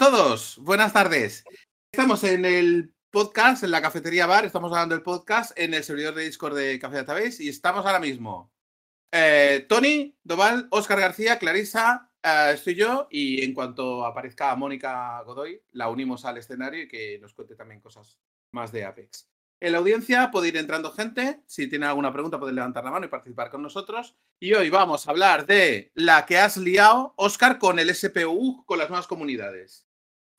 todos, buenas tardes. Estamos en el podcast, en la cafetería bar, estamos hablando del podcast en el servidor de Discord de Café Database y estamos ahora mismo. eh, Tony, Doval, Oscar García, Clarisa, eh, estoy yo y en cuanto aparezca Mónica Godoy, la unimos al escenario y que nos cuente también cosas más de Apex. En la audiencia puede ir entrando gente, si tiene alguna pregunta pueden levantar la mano y participar con nosotros. Y hoy vamos a hablar de la que has liado, Oscar, con el SPU, con las nuevas comunidades.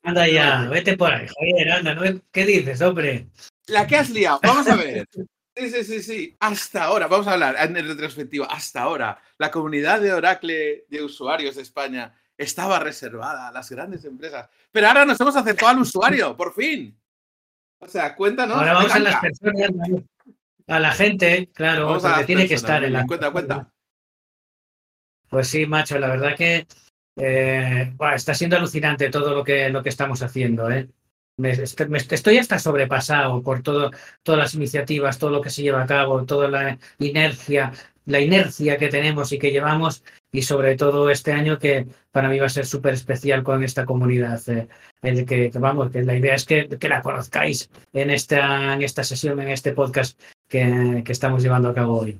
Anda ya, vete por ahí, Javier, anda, ¿no? ¿qué dices, hombre? La que has liado, vamos a ver. Sí, sí, sí, sí. Hasta ahora, vamos a hablar en retrospectiva. Hasta ahora, la comunidad de Oracle de usuarios de España estaba reservada a las grandes empresas. Pero ahora nos hemos acercado al usuario, por fin. O sea, cuéntanos. Ahora vamos a las personas, a la gente, claro, vamos a porque tiene que estar en la... Cuenta, cuenta. Pues sí, macho, la verdad que eh, está siendo alucinante todo lo que, lo que estamos haciendo, ¿eh? Estoy hasta sobrepasado por todo, todas las iniciativas, todo lo que se lleva a cabo, toda la inercia, la inercia que tenemos y que llevamos, y sobre todo este año que para mí va a ser súper especial con esta comunidad. eh, el que vamos, que la idea es que, que la conozcáis en esta, en esta sesión, en este podcast que, que estamos llevando a cabo hoy.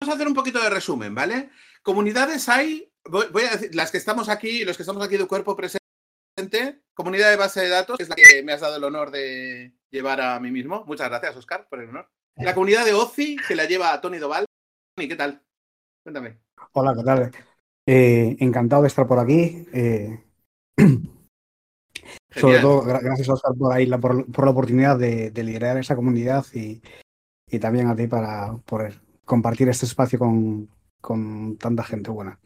Vamos a hacer un poquito de resumen, ¿vale? Comunidades hay, voy, voy a decir, las que estamos aquí, los que estamos aquí de cuerpo presente, comunidad de base de datos, que es la que me has dado el honor de llevar a mí mismo. Muchas gracias, Oscar, por el honor. La comunidad de OCI, que la lleva Tony Doval. Tony, ¿qué tal? Cuéntame. Hola, ¿qué tal? Eh, encantado de estar por aquí. eh, sobre todo, gra- gracias Oscar por ahí la, por, por la oportunidad de, de liderar esa comunidad y, y también a ti para por compartir este espacio con, con tanta gente buena.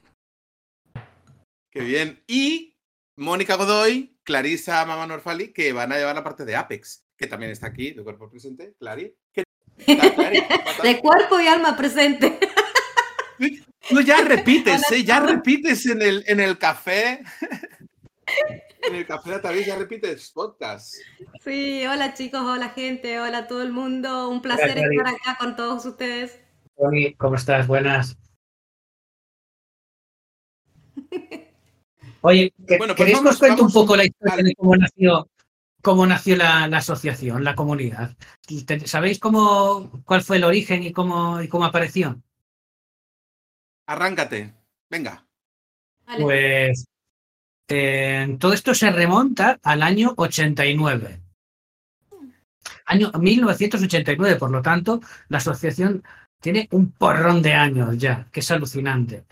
Qué bien. Y Mónica Godoy, Clarisa Mama Norfali, que van a llevar la parte de Apex, que también está aquí, de cuerpo presente. Clari. ¿Qué tal, Clari? ¿Cómo estás? De cuerpo y alma presente. No, ya repites, ¿eh? Ya repites en el, en el café. En el café de Atavis ya repites podcast. Sí, hola chicos, hola gente, hola todo el mundo. Un placer estar acá con todos ustedes. Tony, ¿cómo estás? Buenas. Oye, ¿que- Bueno, pues ¿queréis que os cuente un poco la historia de cómo nació, cómo nació la, la asociación, la comunidad? ¿Sabéis cómo, cuál fue el origen y cómo, y cómo apareció? Arráncate. Venga. Vale. Pues eh, todo esto se remonta al año 89. Año 1989, por lo tanto, la asociación tiene un porrón de años ya, que es alucinante.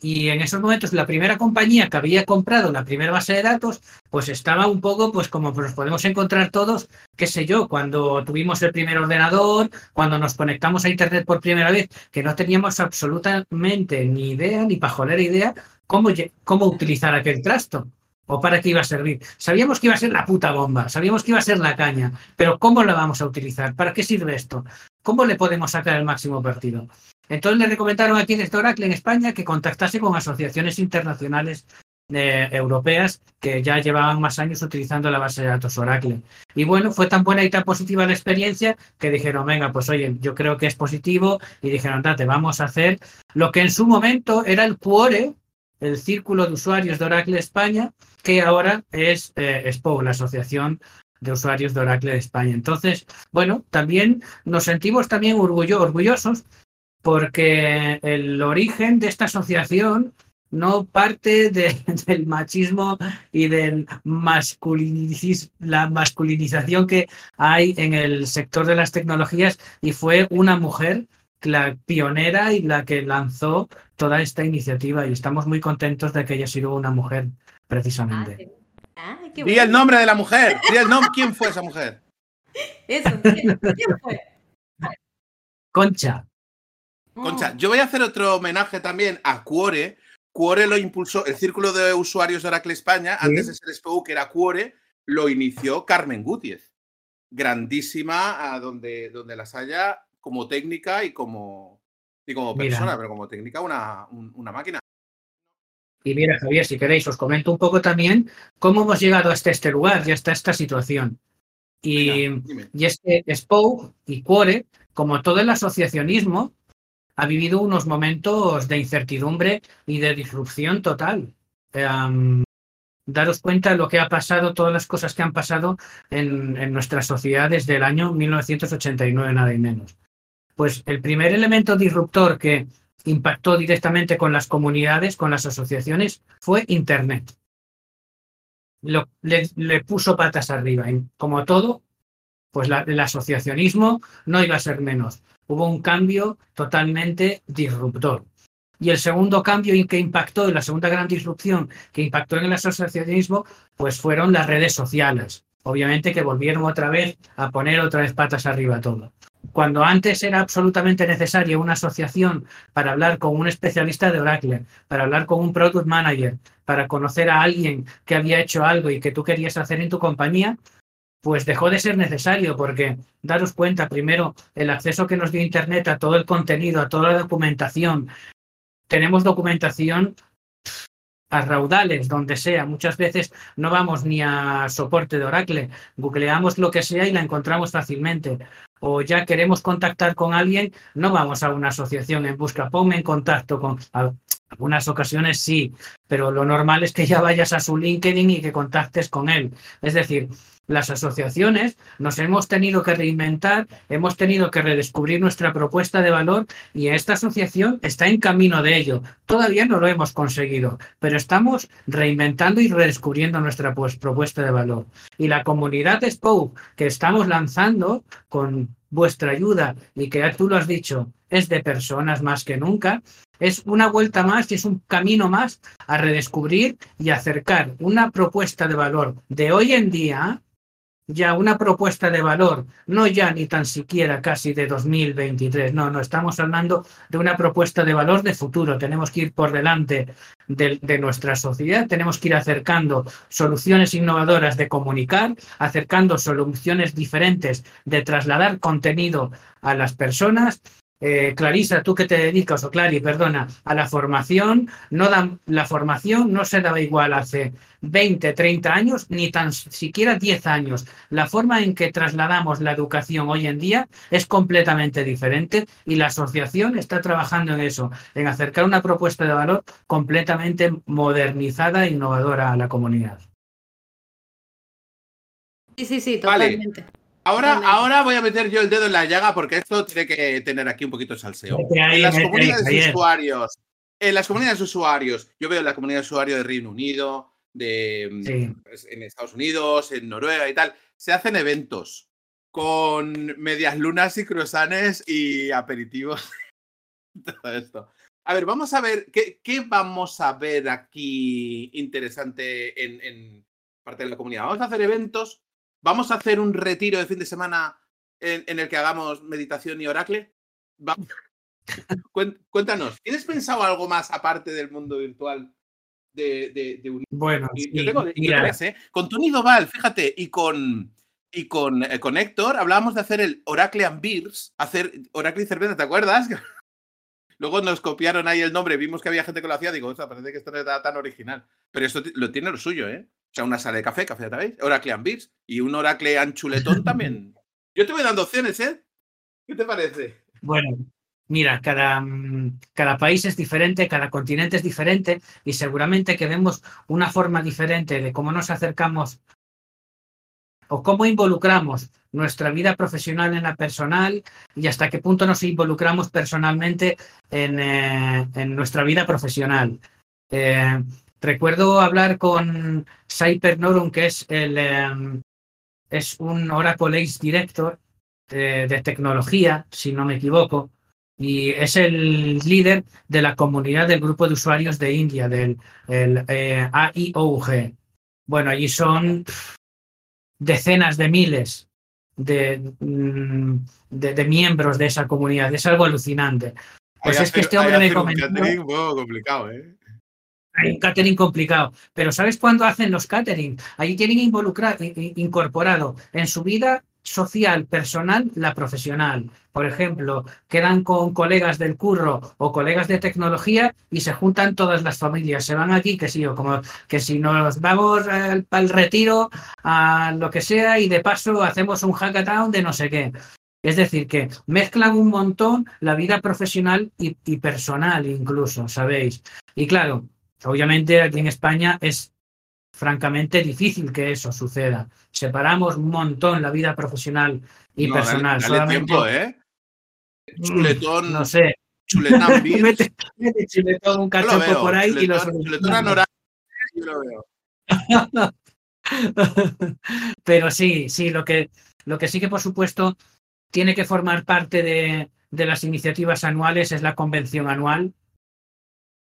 Y en esos momentos la primera compañía que había comprado la primera base de datos, pues estaba un poco, pues como nos podemos encontrar todos, qué sé yo, cuando tuvimos el primer ordenador, cuando nos conectamos a Internet por primera vez, que no teníamos absolutamente ni idea, ni pajolera idea, cómo, cómo utilizar aquel trasto o para qué iba a servir. Sabíamos que iba a ser la puta bomba, sabíamos que iba a ser la caña, pero ¿cómo la vamos a utilizar? ¿Para qué sirve esto? ¿Cómo le podemos sacar el máximo partido? Entonces le recomendaron aquí desde Oracle en España que contactase con asociaciones internacionales eh, europeas que ya llevaban más años utilizando la base de datos Oracle. Y bueno, fue tan buena y tan positiva la experiencia que dijeron, venga, pues oye, yo creo que es positivo y dijeron, date, vamos a hacer lo que en su momento era el Cuore, el Círculo de Usuarios de Oracle España, que ahora es eh, SPO, la Asociación de Usuarios de Oracle de España. Entonces, bueno, también nos sentimos también orgullo- orgullosos porque el origen de esta asociación no parte de- del machismo y del masculinicis- la masculinización que hay en el sector de las tecnologías y fue una mujer la pionera y la que lanzó toda esta iniciativa y estamos muy contentos de que haya sido una mujer Ah, precisamente. qué- ah, qué bueno. el nombre de la mujer. Di el nombre. ¿Quién fue esa mujer? Eso, ¿quién, quién fue? Concha, Concha, yo voy a hacer otro homenaje también a Cuore. Cuore lo impulsó, el Círculo de Usuarios de Oracle España, Sí. antes de ser SPU, que era Cuore, lo inició Carmen Gutiérrez. Grandísima a donde, donde las haya como técnica y como, y como Mira. persona, pero como técnica una, un- una máquina. Y mira, Javier, si queréis, os comento un poco también cómo hemos llegado hasta este lugar y hasta esta situación. Y, dime. y es que SPOU y Cuore, como todo el asociacionismo, ha vivido unos momentos de incertidumbre y de disrupción total. em, daros cuenta de lo que ha pasado, todas las cosas que han pasado en, en nuestra sociedad desde el año 1989, nada y menos. Pues el primer elemento disruptor que impactó directamente con las comunidades, con las asociaciones, fue Internet. Le, puso patas arriba. Como todo, pues el asociacionismo no iba a ser menos. Hubo un cambio totalmente disruptor. Y el segundo cambio que impactó, la segunda gran disrupción que impactó en el asociacionismo, pues fueron las redes sociales. Obviamente que volvieron otra vez a poner otra vez patas arriba todo. Cuando antes era absolutamente necesaria una asociación para hablar con un especialista de Oracle, para hablar con un product manager, para conocer a alguien que había hecho algo y que tú querías hacer en tu compañía, pues dejó de ser necesario porque daros cuenta, primero, el acceso que nos dio Internet a todo el contenido, a toda la documentación. Tenemos documentación a raudales, donde sea. Muchas veces no vamos ni a soporte de Oracle, googleamos lo que sea y la encontramos fácilmente. O ya queremos contactar con alguien, no vamos a una asociación en busca, ponme en contacto con... Algunas ocasiones sí, pero lo normal es que ya vayas a su LinkedIn y que contactes con él. Es decir, las asociaciones nos hemos tenido que reinventar, hemos tenido que redescubrir nuestra propuesta de valor y esta asociación está en camino de ello. Todavía no lo hemos conseguido, pero estamos reinventando y redescubriendo nuestra pues, propuesta de valor. Y la comunidad Spoke que estamos lanzando con vuestra ayuda y que ya tú lo has dicho, es de personas más que nunca, es una vuelta más y es un camino más a redescubrir y acercar una propuesta de valor de hoy en día, ya una propuesta de valor, no ya ni tan siquiera casi de 2023, no, no, estamos hablando de una propuesta de valor de futuro, tenemos que ir por delante de, de nuestra sociedad, tenemos que ir acercando soluciones innovadoras de comunicar, acercando soluciones diferentes de trasladar contenido a las personas. Eh, Clarisa, tú que te dedicas, o Clary, perdona, a la formación, no dan, la formación no se daba igual hace 20, 30 años, ni tan siquiera 10 años. La forma en que trasladamos la educación hoy en día es completamente diferente y la asociación está trabajando en eso, en acercar una propuesta de valor completamente modernizada e innovadora a la comunidad. Sí, sí, sí, Vale. totalmente. Ahora, Totalmente. ahora voy a meter yo el dedo en la llaga porque esto tiene que tener aquí un poquito de salseo. Ahí, en las ahí, comunidades de usuarios, en las comunidades de usuarios, yo veo la comunidad de usuarios de Reino Unido, de mm, Sí. pues, en Estados Unidos, en Noruega y tal, se hacen eventos con medias lunas y croissants y aperitivos. Todo esto. A ver, vamos a ver, ¿qué, qué vamos a ver aquí interesante en, en parte de la comunidad? Vamos a hacer eventos, vamos a hacer un retiro de fin de semana en, en el que hagamos meditación y oracle. Cuéntanos, ¿tienes pensado algo más aparte del mundo virtual de, de, de un Bueno, y sí, yo tengo, yo ¿eh? Con Tony Doval, fíjate, y con y con, eh, con Héctor hablábamos de hacer el Oracle and Beers, hacer Oracle y cerveza, ¿te acuerdas? Luego nos copiaron ahí el nombre, vimos que había gente que lo hacía, digo, "Ostras, parece que esto no está tan original. Pero esto lo tiene lo suyo, ¿eh? O sea, una sala de café, café, ¿sabéis? Oracle and Beers y un Oracle and chuletón también. Yo te voy dando opciones, ¿eh? ¿Qué te parece? Bueno, mira, cada, mm, cada país es diferente, cada continente es diferente y seguramente que vemos una forma diferente de cómo nos acercamos o cómo involucramos nuestra vida profesional en la personal y hasta qué punto nos involucramos personalmente en, eh, en nuestra vida profesional. Eh, recuerdo hablar con Saiper Norum, que es, el, eh, es un Oracle Ace Director de, de tecnología, si no me equivoco, y es el líder de la comunidad del grupo de usuarios de India, del el, eh, AIOUG. Bueno, allí son decenas de miles de, mm, de, de miembros de esa comunidad. Es algo alucinante. Pues es que este hombre me hacer un comentó... catering, wow, complicado, ¿eh? Hay un catering complicado. Pero ¿sabes cuándo hacen los catering? Allí tienen involucrado, incorporado en su vida social, personal, la profesional. Por ejemplo, quedan con colegas del curro o colegas de tecnología y se juntan todas las familias. Se van aquí, que sí, o como que si nos vamos al, retiro, a lo que sea, y de paso hacemos un hackathon de no sé qué. Es decir, que mezclan un montón la vida profesional y personal incluso, ¿sabéis? Y claro, obviamente aquí en España es francamente difícil que eso suceda. Separamos un montón la vida profesional y No, personal. Dale, dale Solamente, tiempo, ¿eh? mm, Chuletón, No sé. chuletán Beers. Mete, mete chuletón, un cachopo veo. por ahí y lo chuletón, chuletón yo lo veo. Pero sí, sí, lo que, lo que sí que por supuesto tiene que formar parte de, de las iniciativas anuales es la convención anual,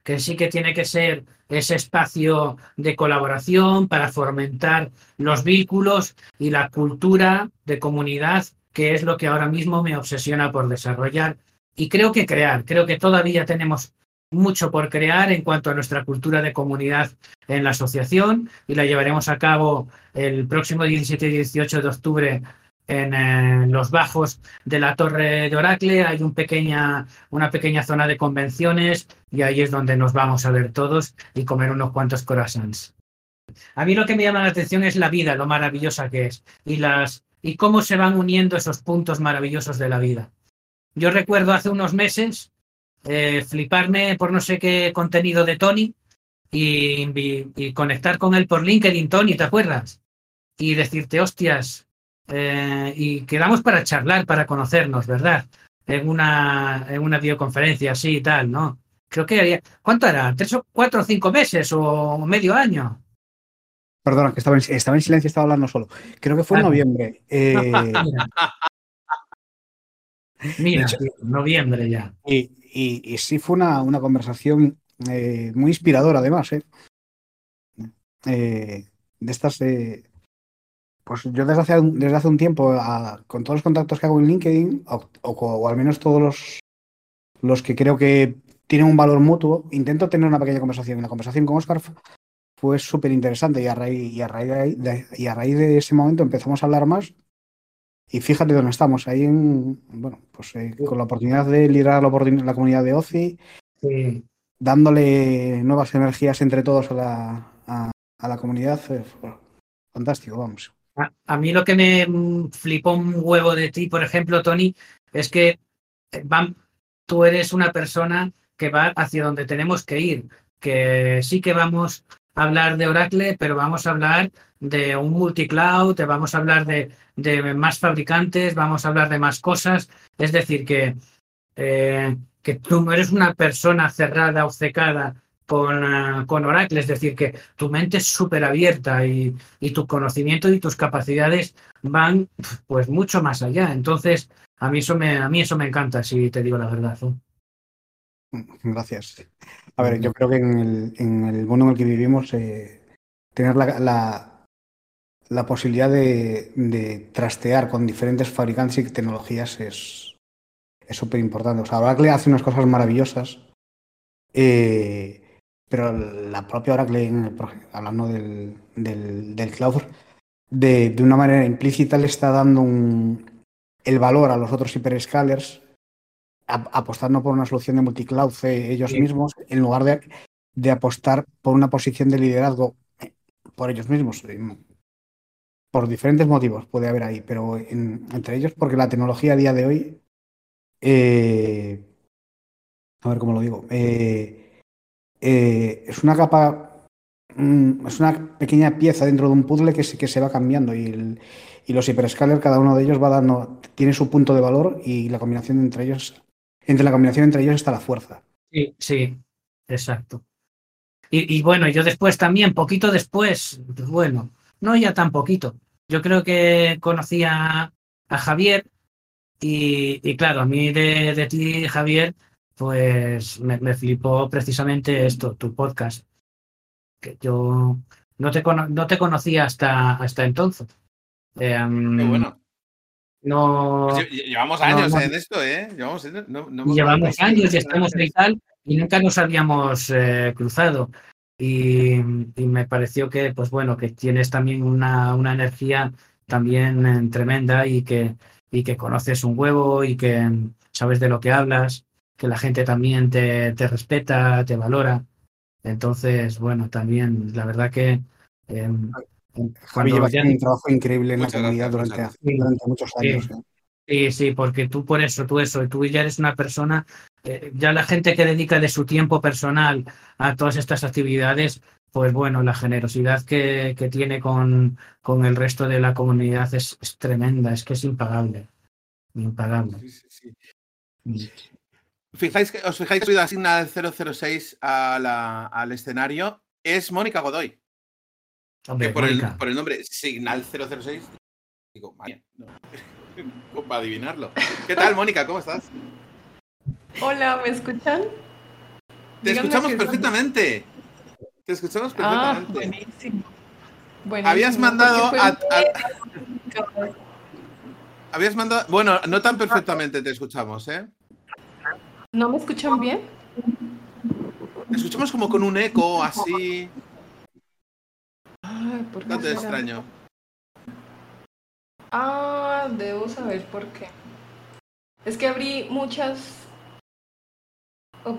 que sí que tiene que ser ese espacio de colaboración para fomentar los vínculos y la cultura de comunidad, que es lo que ahora mismo me obsesiona por desarrollar y creo que crear. Creo que todavía tenemos mucho por crear en cuanto a nuestra cultura de comunidad en la asociación y la llevaremos a cabo el próximo 17 y 18 de octubre en eh, los bajos de la Torre de Oracle. Hay una pequeña zona de convenciones y ahí es donde nos vamos a ver todos y comer unos cuantos croissants. A mí lo que me llama la atención es la vida, lo maravillosa que es y, las, y cómo se van uniendo esos puntos maravillosos de la vida. Yo recuerdo hace unos meses eh, fliparme por no sé qué contenido de Tony y conectar con él por LinkedIn, Tony, ¿te acuerdas? Y decirte, hostias, eh, y quedamos para charlar, para conocernos, ¿verdad? En una, en una videoconferencia así y tal, ¿no? Creo que había, ¿cuánto era? ¿Tres o cuatro o cinco meses o medio año? Perdona, que estaba en, estaba en silencio estaba hablando solo. Creo que fue en Ah. noviembre. Eh, Mira, hecho- noviembre ya. y, y- y sí fue una, una conversación eh, muy inspiradora, además. ¿eh? Eh, de estas. eh, pues yo desde hace, un- desde hace un tiempo, a- con todos los contactos que hago en LinkedIn, o, o- o al menos todos los, los que creo que tienen un valor mutuo, intento tener una pequeña conversación. Y la conversación con Oscar fu- fue súper interesante y a raíz, y a raíz de ahí- de- y a raíz de ese momento empezamos a hablar más. Y fíjate dónde estamos, ahí en, bueno, pues eh, con la oportunidad de liderar la, la comunidad de OCI, Sí. dándole nuevas energías entre todos a la, a, a la comunidad. eh, fantástico, vamos. A, mí lo que me mm, flipó un huevo de ti, por ejemplo, Tony, es que eh, tú eres una persona que va hacia donde tenemos que ir, que sí que vamos a hablar de Oracle, pero vamos a hablar de un multicloud, vamos a hablar de, más fabricantes, vamos a hablar de más cosas. Es decir, que, eh, que tú no eres una persona cerrada, obcecada con, ah, con Oracle, es decir, que tu mente es súper abierta y, y tu conocimiento y tus capacidades van pues mucho más allá. Entonces, a mí eso me, a mí eso me encanta, si te digo la verdad. ¿eh? Gracias. A ver, yo creo que en el, en el mundo en el que vivimos, eh, tener la, la, la posibilidad de, de trastear con diferentes fabricantes y tecnologías es es súper importante. O sea, Oracle hace unas cosas maravillosas, eh, pero la propia Oracle, hablando del, del, del cloud, de, de una manera implícita le está dando un- el valor a los otros hyperscalers ap- apostando por una solución de multicloud eh, ellos Sí. mismos en lugar de, de apostar por una posición de liderazgo eh, por ellos mismos. eh, Por diferentes motivos puede haber ahí, pero en- entre ellos porque la tecnología a día de hoy, eh, a ver cómo lo digo, eh, eh, es una capa, mm, es una pequeña pieza dentro de un puzzle que se, que se va cambiando y, el- y los hyperscalers, cada uno de ellos va dando, tiene su punto de valor y la combinación entre ellos, entre la combinación entre ellos está la fuerza. Sí, sí, exacto. Y, y bueno, yo después también, poquito después, bueno, no ya tan poquito. Yo creo que conocí a, a Javier y, y claro, a mí de, de ti, Javier, pues me, me flipó precisamente esto, tu podcast. Que yo no te, cono- no te conocía hasta, hasta entonces. Em, Qué bueno. No, Pues lle- lle- llevamos años no. en esto, ¿eh? Llevamos, no- llevamos años y estamos y tal, y nunca nos habíamos eh, cruzado. Y, y me pareció que, pues bueno, que tienes también una, una energía también eh, tremenda y que, y que conoces un huevo y que sabes de lo que hablas, que la gente también te, te respeta, te valora. Entonces, bueno, también la verdad que eh, Javi cuando lleva ya- un trabajo increíble en Muchas la comunidad gracias, durante, muchos Sí. años. ¿eh? Sí, sí, porque tú por eso, tú eso, tú ya eres una persona eh, ya la gente que dedica de su tiempo personal a todas estas actividades, pues bueno, la generosidad que, que tiene con, con, el resto de la comunidad es, es, tremenda, es que es impagable. Impagable. Sí, sí, sí. Mm. Fijáis que, os fijáis que asigna el 006 a la, al escenario es Mónica Godoy. Hombre, por, Mónica. el, por, el, nombre Signal 006, digo, vaya, no. para adivinarlo. ¿Qué tal, Mónica? ¿Cómo estás? Hola, ¿me escuchan? Te Díganme escuchamos perfectamente. Son... Te escuchamos perfectamente. Ah, buenísimo. buenísimo. Habías mandado a, a... Habías mandado. Bueno, no tan perfectamente te escuchamos, ¿eh? ¿No me escuchan bien? Escuchamos como con un eco así. Ay, ¿por qué No te será? extraño. Ah, debo saber por qué. Es que abrí muchas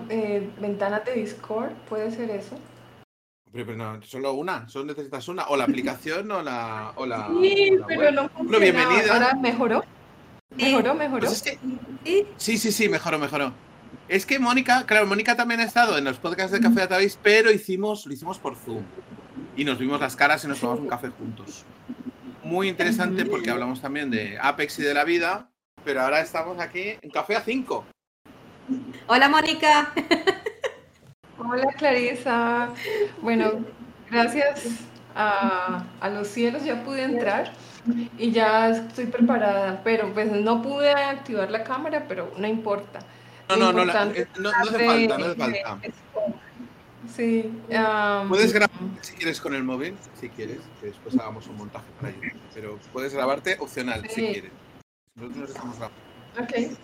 eh, ventanas de Discord, ¿puede ser eso? Pero, pero no, solo una, solo necesitas una, o la aplicación o la. O la sí, o la pero web. no funciona. Bueno, bienvenida. ¿Ahora mejoró? ¿Mejoró, mejoró? Pues es que, sí, sí, sí, mejoró, mejoró. Es que Mónica, claro, Mónica también ha estado en los podcasts de Café de Tabéis, pero hicimos, lo hicimos por Zoom. Y nos vimos las caras y nos tomamos un café juntos. Muy interesante porque hablamos también de Apex y de la vida, pero ahora estamos aquí en Café a 5. Hola, Mónica. Hola, Clarisa. Bueno, gracias a, a, los cielos ya pude entrar y ya estoy preparada, pero pues no pude activar la cámara, pero no importa. No, no, no, la, no, no, hace falta, no hace falta. Sí. Um, puedes grabar si quieres con el móvil, si quieres, que después hagamos un montaje para ello. Pero puedes grabarte opcional, sí. si quieres. Nosotros nos estamos grabando. Ok.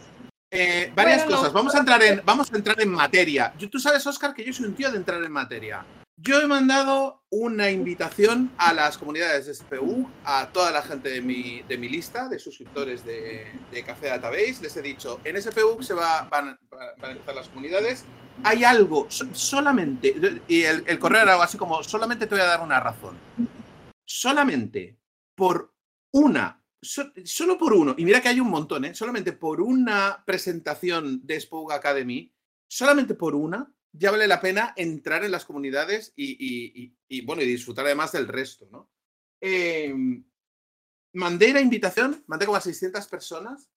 Eh, varias Bueno, cosas. Vamos a entrar en, vamos a entrar en materia. Yo- Tú sabes, Oscar, que yo soy un tío de entrar en materia. Yo he mandado una invitación a las comunidades de SPU, a toda la gente de mi, de mi lista de suscriptores de, de Café Database. Les he dicho, en SPU se va, van, a empezar las comunidades. Hay algo, so- solamente, y el, correo era algo así como, solamente te voy a dar una razón. Solamente por una, so- solo por uno, y mira que hay un montón, ¿eh? solamente por una presentación de Spoke Academy, solamente por una, ya vale la pena entrar en las comunidades y, bueno, y disfrutar además del resto, ¿no? Eh, mandé la invitación, mandé como a 600 personas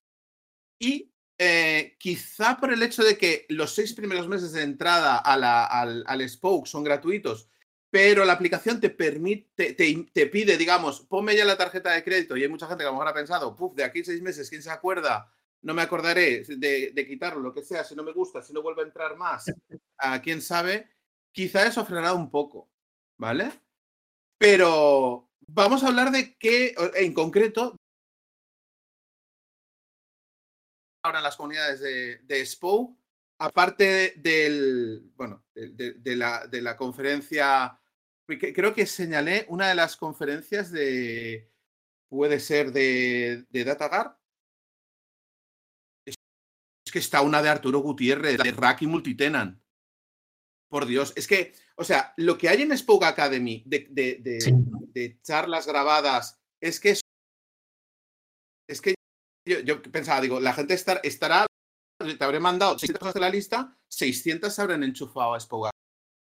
y eh, quizá por el hecho de que los seis primeros meses de entrada a al, al Spoke son gratuitos, pero la aplicación te permite, te, pide, digamos, ponme ya la tarjeta de crédito y hay mucha gente que a lo mejor ha pensado, puf, de aquí seis meses, ¿quién se acuerda? No me acordaré de, quitarlo, lo que sea, si no me gusta, si no vuelve a entrar más, a quién sabe, quizá eso frenado un poco, ¿vale? Pero vamos a hablar de qué, en concreto, ahora las comunidades de, de aparte del, bueno, de, la, de la conferencia, creo que señalé una de las conferencias de, puede ser de, de DataGar. Que está una de Arturo Gutiérrez, de Rack y Multitenant. Por Dios, es que, o sea, lo que hay en Spoke Academy de, de- de- Sí. de charlas grabadas es que es, es que yo, yo pensaba, digo, la gente estar- estará, te habré mandado 600 cosas de la lista, 600 se habrán enchufado a Spoke.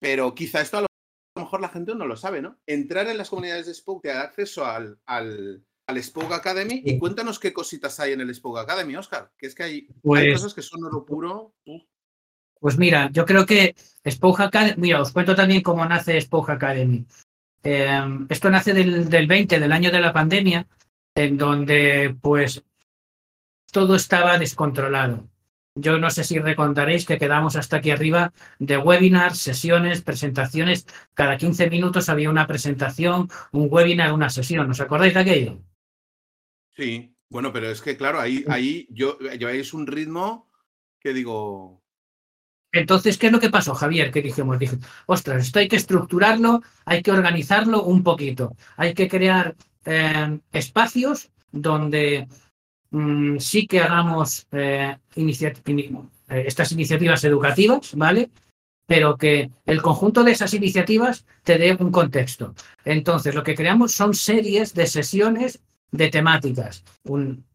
Pero quizá esto a lo, a lo mejor la gente no lo sabe, ¿no? Entrar en las comunidades de Spoke te da acceso al, al, al Spoke Academy y cuéntanos qué cositas hay en el Spoke Academy, Oscar. Que es que hay, hay Pues, cosas que son oro puro. pues mira, yo creo que Spoke Academy, mira, os cuento también cómo nace Spoke Academy. Eh, esto nace del, del 20, del año de la pandemia, en donde pues todo estaba descontrolado. Yo no sé si recordaréis que quedamos hasta aquí arriba de webinars, sesiones, presentaciones. Cada 15 minutos había una presentación, un webinar, una sesión. ¿Os acordáis de aquello? Sí, bueno, pero es que claro, ahí, ahí yo lleváis un ritmo que digo. Entonces, ¿qué es lo que pasó, Javier? Que dijimos, dije, ostras, esto hay que estructurarlo, hay que organizarlo un poquito, hay que crear eh, espacios donde mm, sí que hagamos eh, inicia- eh, estas iniciativas educativas, ¿vale? Pero que el conjunto de esas iniciativas te dé un contexto. Entonces, lo que creamos son series de sesiones de temáticas.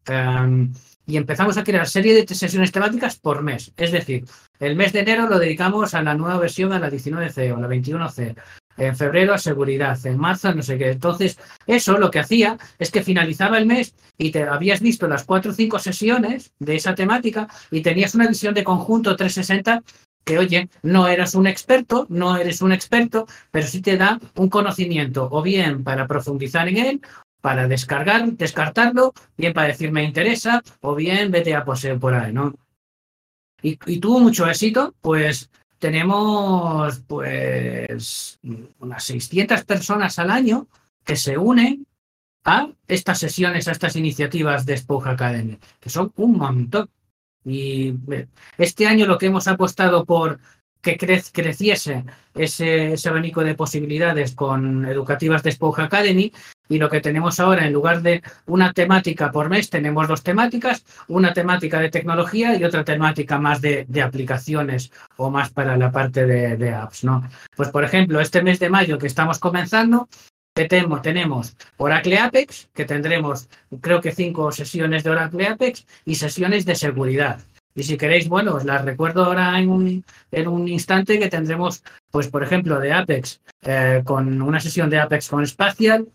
Em, y empezamos a crear serie de sesiones temáticas por mes. Es decir, el mes de enero lo dedicamos a la nueva versión, a la 19C o la 21C. En febrero a seguridad, en marzo no sé qué. Entonces, eso lo que hacía es que finalizaba el mes y te habías visto las cuatro o cinco sesiones de esa temática y tenías una visión de conjunto 360 que, oye, no eras un experto, no eres un experto, pero sí te da un conocimiento, o bien para profundizar en él, para descargar, descartarlo, bien para decir me interesa, o bien vete a poseer por ahí, ¿no? Y, y tuvo mucho éxito, pues tenemos pues unas 600 personas al año que se unen a estas sesiones, a estas iniciativas de Spoke Academy, que son un montón. Y este año lo que hemos apostado por que creciese ese, ese, abanico de posibilidades con educativas de Spoke Academy y lo que tenemos ahora en lugar de una temática por mes tenemos dos temáticas, una temática de tecnología y otra temática más de, de aplicaciones o más para la parte de, de, apps, ¿no? Pues por ejemplo, este mes de mayo que estamos comenzando tenemos, tenemos Oracle Apex, que tendremos creo que cinco sesiones de Oracle Apex y sesiones de seguridad. Y si queréis, bueno, os las recuerdo ahora en un, en un instante que tendremos, pues por ejemplo, de Apex, eh, con una sesión de Apex con Spatial.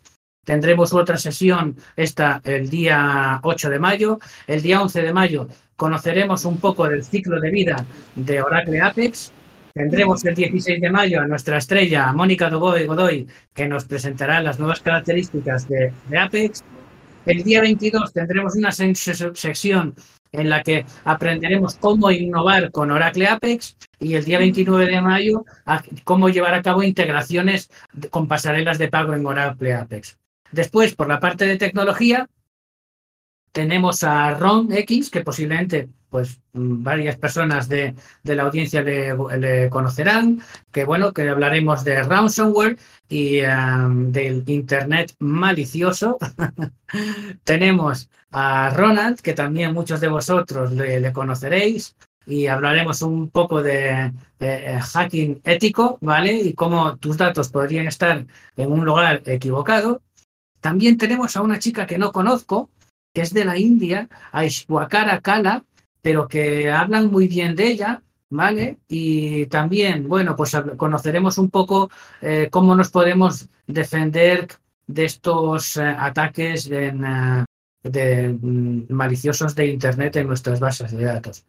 Tendremos otra sesión esta el día 8 de mayo. El día 11 de mayo conoceremos un poco del ciclo de vida de Oracle Apex. Tendremos el 16 de mayo a nuestra estrella, Mónica Dogoy Godoy, que nos presentará las nuevas características de, Apex. El día 22 tendremos una sección en la que aprenderemos cómo innovar con Oracle Apex y el día 29 de mayo cómo llevar a cabo integraciones con pasarelas de pago en Oracle Apex. Después, por la parte de tecnología, tenemos a Ron X, que posiblemente pues varias personas de, de la audiencia le, conocerán, que bueno, que hablaremos de ransomware y del Internet malicioso. Tenemos a Ronald, que también muchos de vosotros le, conoceréis, y hablaremos un poco de, de, hacking ético, ¿vale? Y cómo tus datos podrían estar en un lugar equivocado. También tenemos a una chica que no conozco, que es de la India, a Ishwakara Kala, pero que hablan muy bien de ella, ¿vale? Y también, bueno, pues conoceremos un poco eh, cómo nos podemos defender de estos eh, ataques de, mm, maliciosos de Internet en nuestras bases de datos.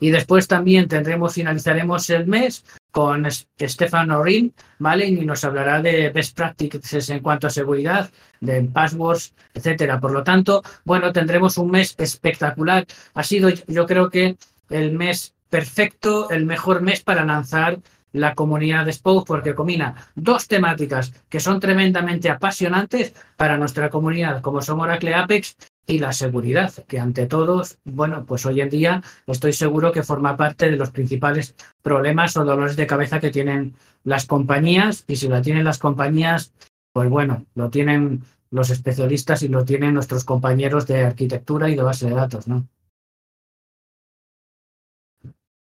Y después también tendremos, finalizaremos el mes con Stefan Orin, ¿vale? Y nos hablará de best practices en cuanto a seguridad, de passwords, etcétera. Por lo tanto, bueno, tendremos un mes espectacular. Ha sido, yo creo que el mes perfecto, el mejor mes para lanzar la comunidad de Spoke porque combina dos temáticas que son tremendamente apasionantes para nuestra comunidad, como son Oracle Apex y la seguridad, que ante todos, bueno, pues hoy en día estoy seguro que forma parte de los principales problemas o dolores de cabeza que tienen las compañías y si lo tienen las compañías, pues bueno, lo tienen los especialistas y lo tienen nuestros compañeros de arquitectura y de base de datos, ¿no?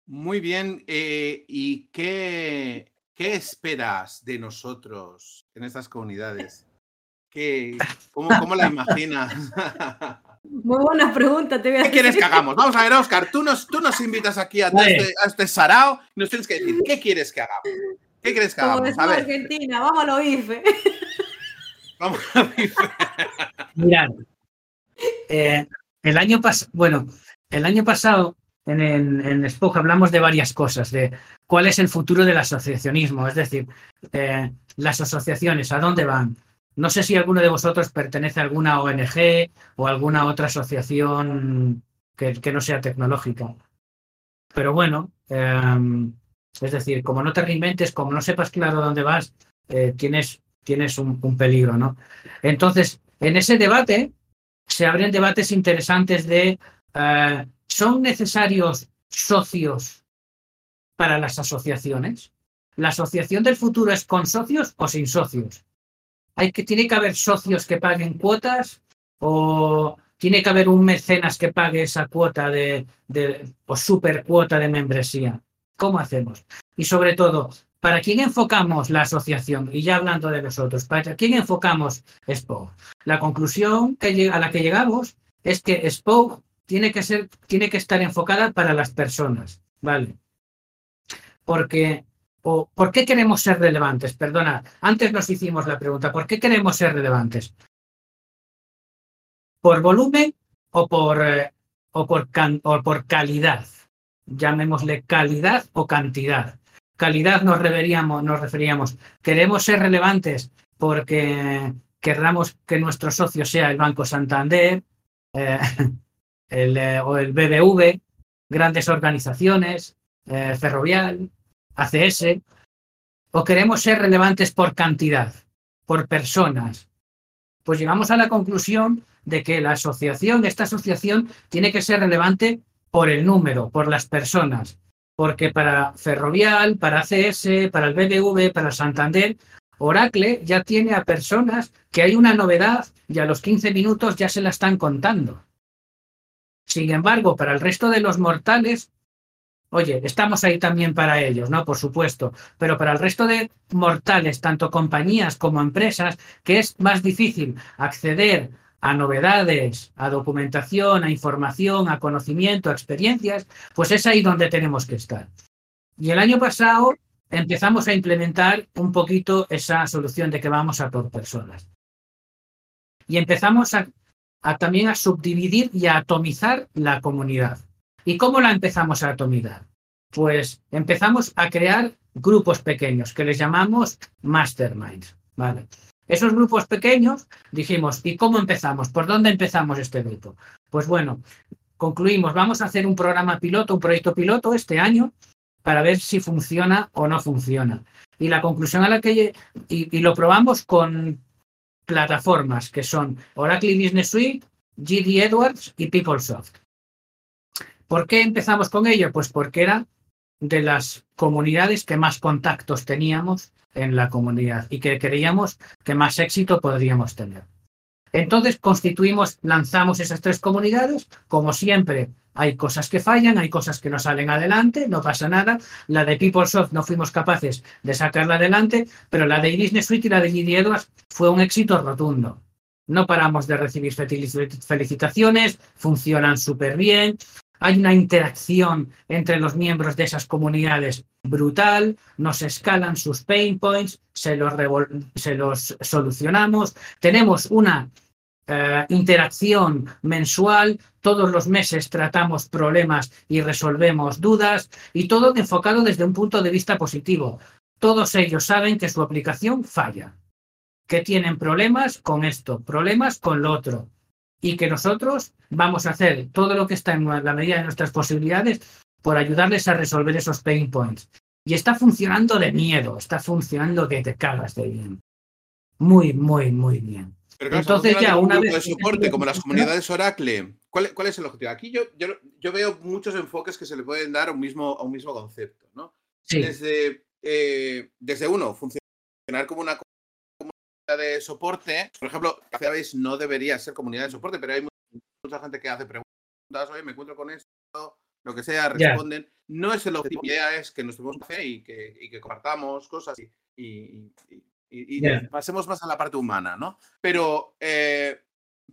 Muy bien, eh, ¿y qué, qué esperas de nosotros en estas comunidades? ¿Qué, cómo, ¿Cómo la imaginas? Muy buena pregunta, te voy a ¿Qué quieres que hagamos? Vamos a ver, Oscar, tú nos, tú nos invitas aquí a, este, a este sarao y nos tienes que decir, ¿qué quieres que hagamos? ¿Qué quieres que hagamos? A ver. Argentina, vamos a lo IFE. Vamos a lo IFE. Mirad, eh, el año pasado, bueno, el año pasado en, en, en Spoke hablamos de varias cosas, de cuál es el futuro del asociacionismo, es decir, eh, las asociaciones, ¿a dónde van? No sé si alguno de vosotros pertenece a alguna ONG o alguna otra asociación que, no sea tecnológica. Pero bueno, eh, es decir, como no te reinventes, como no sepas claro dónde vas, eh, tienes, tienes un, un, peligro, ¿no? Entonces, en ese debate se abren debates interesantes de eh, ¿son necesarios socios para las asociaciones? ¿La asociación del futuro es con socios o sin socios? Hay que, tiene que haber socios que paguen cuotas o tiene que haber un mecenas que pague esa cuota de, de o super cuota de membresía. ¿Cómo hacemos? Y sobre todo, ¿para quién enfocamos la asociación? Y ya hablando de nosotros, ¿para quién enfocamos Spoke? La conclusión que, a la que llegamos es que Spoke tiene que ser, tiene que estar enfocada para las personas, ¿vale? Porque, o, ¿por qué queremos ser relevantes? Perdona, antes nos hicimos la pregunta, ¿por qué queremos ser relevantes? ¿Por volumen o por, eh, o por, o por calidad? Llamémosle calidad o cantidad. Calidad nos referíamos, nos referíamos, queremos ser relevantes porque querramos que nuestro socio sea el Banco Santander eh, el, eh, o el BBV, grandes organizaciones, Ferrovial, ACS, o queremos ser relevantes por cantidad, por personas. Pues llegamos a la conclusión de que la asociación, esta asociación, tiene que ser relevante por el número, por las personas, porque para Ferrovial, para ACS, para el BBV, para Santander, Oracle ya tiene a personas que hay una novedad y a los 15 minutos ya se la están contando. Sin embargo, para el resto de los mortales, oye, estamos ahí también para ellos, ¿no? Por supuesto, pero para el resto de mortales, tanto compañías como empresas, que es más difícil acceder a novedades, a documentación, a información, a conocimiento, a experiencias, pues es ahí donde tenemos que estar. Y el año pasado empezamos a implementar un poquito esa solución de que vamos a por personas. Y empezamos a, también a subdividir y a atomizar la comunidad. ¿Y cómo la empezamos a atomizar? Pues empezamos a crear grupos pequeños que les llamamos masterminds. ¿vale? Esos grupos pequeños dijimos, ¿y cómo empezamos? ¿Por dónde empezamos este grupo? Pues bueno, concluimos, vamos a hacer un programa piloto, un proyecto piloto este año para ver si funciona o no funciona. Y la conclusión a la que y, y lo probamos con plataformas que son Oracle Business Suite, GD Edwards y PeopleSoft. ¿Por qué empezamos con ello? Pues porque era de las comunidades que más contactos teníamos en la comunidad y que creíamos que más éxito podríamos tener. Entonces constituimos, lanzamos esas tres comunidades, como siempre hay cosas que fallan, hay cosas que no salen adelante, no pasa nada. La de PeopleSoft no fuimos capaces de sacarla adelante, pero la de Business Suite y la de GD Edwards fue un éxito rotundo. No paramos de recibir felici- felicitaciones, funcionan súper bien, hay una interacción entre los miembros de esas comunidades brutal, nos escalan sus pain points, se los, solucionamos, tenemos una eh, interacción mensual, todos los meses tratamos problemas y resolvemos dudas y todo enfocado desde un punto de vista positivo. Todos ellos saben que su aplicación falla, que tienen problemas con esto, problemas con lo otro y que nosotros vamos a hacer todo lo que está en la medida de nuestras posibilidades por ayudarles a resolver esos pain points. Y está funcionando de miedo, está funcionando que te cagas de bien. Muy, muy, muy bien. Pero claro, Entonces ya, una vez de soporte como las comunidades Oracle, ¿cuál, cuál es el objetivo? Aquí yo, yo, yo veo muchos enfoques que se le pueden dar a un mismo, a un mismo concepto, ¿no? Sí, Desde, eh, desde uno, funcionar como una de soporte. Por ejemplo, no debería ser comunidad de soporte, pero hay mu- mucha gente que hace preguntas, oye, me encuentro con esto, lo que sea, responden. No es el objetivo, la idea es que nos tomemos café y que, y que compartamos cosas y, pasemos más a la parte humana, ¿no? Pero, eh,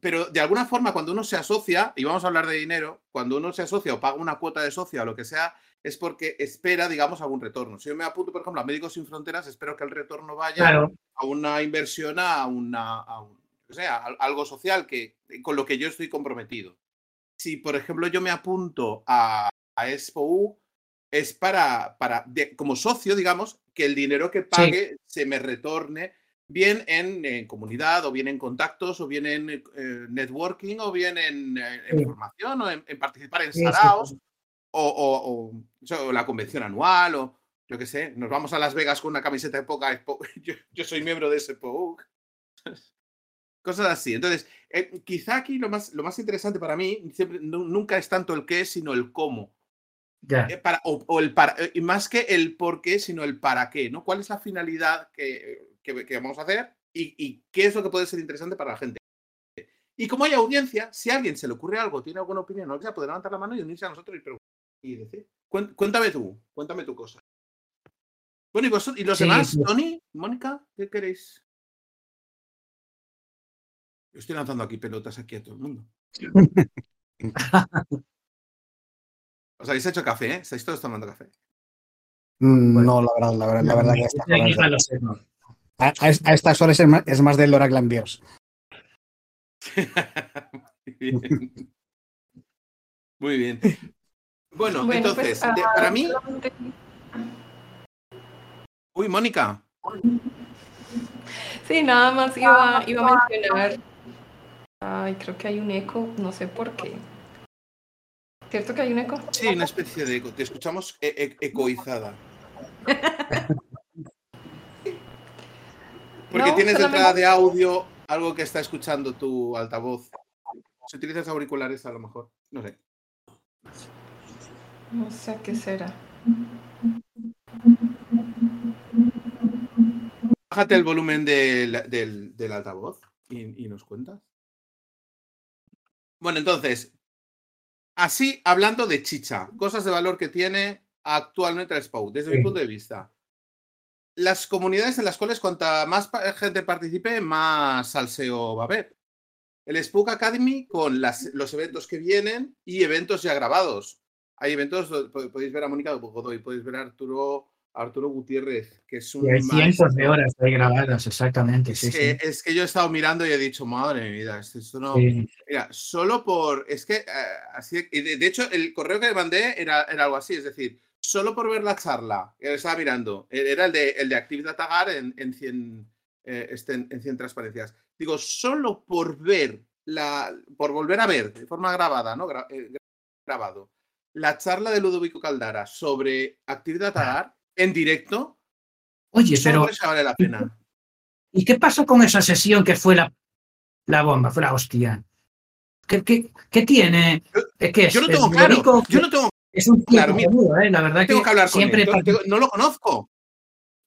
pero de alguna forma, cuando uno se asocia, y vamos a hablar de dinero, cuando uno se asocia o paga una cuota de socio o lo que sea, es porque espera, digamos, algún retorno. Si yo me apunto, por ejemplo, a Médicos Sin Fronteras, espero que el retorno vaya claro, a una inversión, a, una, a un- o sea, a- algo social que, con lo que yo estoy comprometido. Si, por ejemplo, yo me apunto a, a ExpoU, es para, para de- como socio, digamos, que el dinero que pague se me retorne bien en, en comunidad, o bien en contactos, o bien en eh, networking, o bien en, eh, en Sí. formación, o en, en participar en sí, saraos, sí. o, o- o- o sea, o la convención anual, o yo qué sé, nos vamos a Las Vegas con una camiseta de poca yo, yo soy miembro de ese POUC. Cosas así. Entonces, eh, quizá aquí lo más, lo más interesante para mí siempre, nunca es tanto el qué, sino el cómo. ya. Eh, para, o, el para, eh, y más que el por qué, sino el para qué, ¿no? ¿Cuál es la finalidad que, que- que vamos a hacer y, y qué es lo que puede ser interesante para la gente? Y como hay audiencia, si a alguien se le ocurre algo, tiene alguna opinión, o sea, puede levantar la mano y unirse a nosotros y, preguntar y decir. Cuéntame tú, cuéntame tu cosa. Bueno, ¿y, vosotros, ¿y los Sí, demás? sí. Tony, Mónica, ¿qué queréis? Yo estoy lanzando aquí pelotas aquí a todo el mundo. Os habéis hecho café, ¿eh? Estáis todos tomando café. Mm, Bueno. No, la verdad, la verdad, la verdad que a a, a- a estas horas es más, es más Ambiers. Muy bien. Muy bien. Bueno, Bueno, entonces, pues, de- ah, para mí. Uy, Mónica. Sí, nada más iba, iba a mencionar. Ay, creo que hay un eco, no sé por qué. ¿Cierto que hay un eco? Sí, una especie de eco. Te escuchamos e- e- ecoizada. Porque No, tienes entrada de audio algo que está escuchando tu altavoz. Si utilizas auriculares, a lo mejor. No sé. No sé qué será. Bájate el volumen del, del- del altavoz y, y nos cuentas. Bueno, entonces, así hablando de chicha, cosas de valor que tiene actualmente el Spout, desde mi punto de vista. Las comunidades en las cuales cuanta más gente participe, más salseo va a haber. El Spook Academy con las- los eventos que vienen y eventos ya grabados. Hay eventos, podéis ver a Mónica Godoy, podéis ver a Arturo, a Arturo Gutiérrez, que es un Y hay cientos de horas ahí grabadas, exactamente. Es, Sí, que, sí. es que yo he estado mirando y he dicho, madre de mi vida, esto, no. Sí. Mira, solo por. Es que eh, así. y de, de hecho, el correo que le mandé era, era algo así, es decir, solo por ver la charla, que estaba mirando, e- era el de, el de Active Data Gar en, en 100, eh, este, en, en 100 transparencias. Digo, solo por ver, la, por volver a ver de forma grabada, ¿no? Gra- eh, grabado, la charla de Ludovico Caldara sobre Active Data Gar en directo, Oye, pero vale la pena. ¿y qué pasó con esa sesión que fue la, la bomba, fue la hostia? ¿Qué, qué, qué tiene? Yo- ¿Es que es, Yo no es tengo claro. Yo no tengo es un claro, tipo seguro, ¿eh? La verdad tengo que, que hablar con siempre él. tengo- No lo conozco.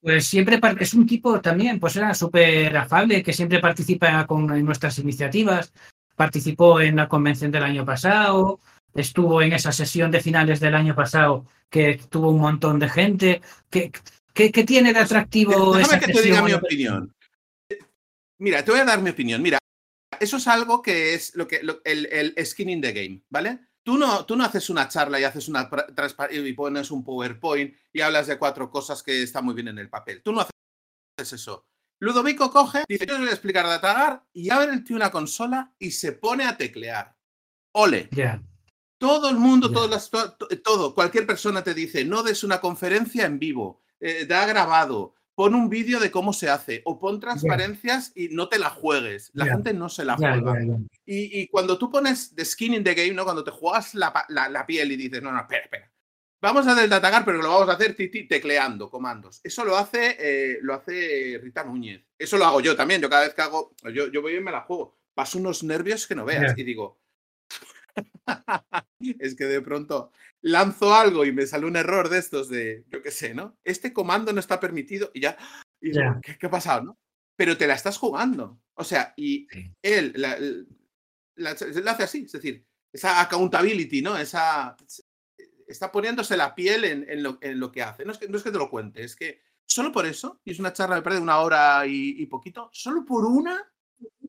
Pues siempre es un tipo también, pues era súper afable, que siempre participa con en nuestras iniciativas. Participó en la convención del año pasado, estuvo en esa sesión de finales del año pasado que tuvo un montón de gente. ¿Qué, qué, qué tiene de atractivo esa Déjame que te sesión? diga mi opinión. Mira, te voy a dar mi opinión. Mira, eso es algo que es lo que lo- el, el skin in the game, ¿vale? Tú no, tú no haces una charla y haces una y pones un PowerPoint y hablas de cuatro cosas que están muy bien en el papel. Tú no haces eso. Ludovico coge, dice, yo os voy a explicar Datagar y abre el tío una consola y se pone a teclear. Ole. Ya, Todo el mundo, todas las- to- to- todo, cualquier persona te dice, no des una conferencia en vivo, eh, da grabado, pon un vídeo de cómo se hace, o pon transparencias y no te la juegues. La gente no se la juega. Y, y cuando tú pones the skin in the game, ¿no? Cuando te juegas la, la- la piel y dices, no, no, espera, espera. Vamos a hacer el datagar, pero lo vamos a hacer tecleando comandos. Eso lo hace, eh, lo hace Rita Núñez. Eso lo hago yo también. Yo cada vez que hago, yo, yo voy y me la juego. Paso unos nervios que no veas. Y digo, es que de pronto lanzo algo y me sale un error de estos de, yo qué sé, ¿no? Este comando no está permitido y ya, y Ya. ¿qué, qué ha pasado, no? Pero te la estás jugando. O sea, y Sí. él la, la- la hace así, es decir, esa accountability, ¿no? Esa, está poniéndose la piel en, en lo, en lo que hace. No es, que, no es que te lo cuente, es que solo por eso, y es una charla, me parece, de una hora y, y poquito, solo por una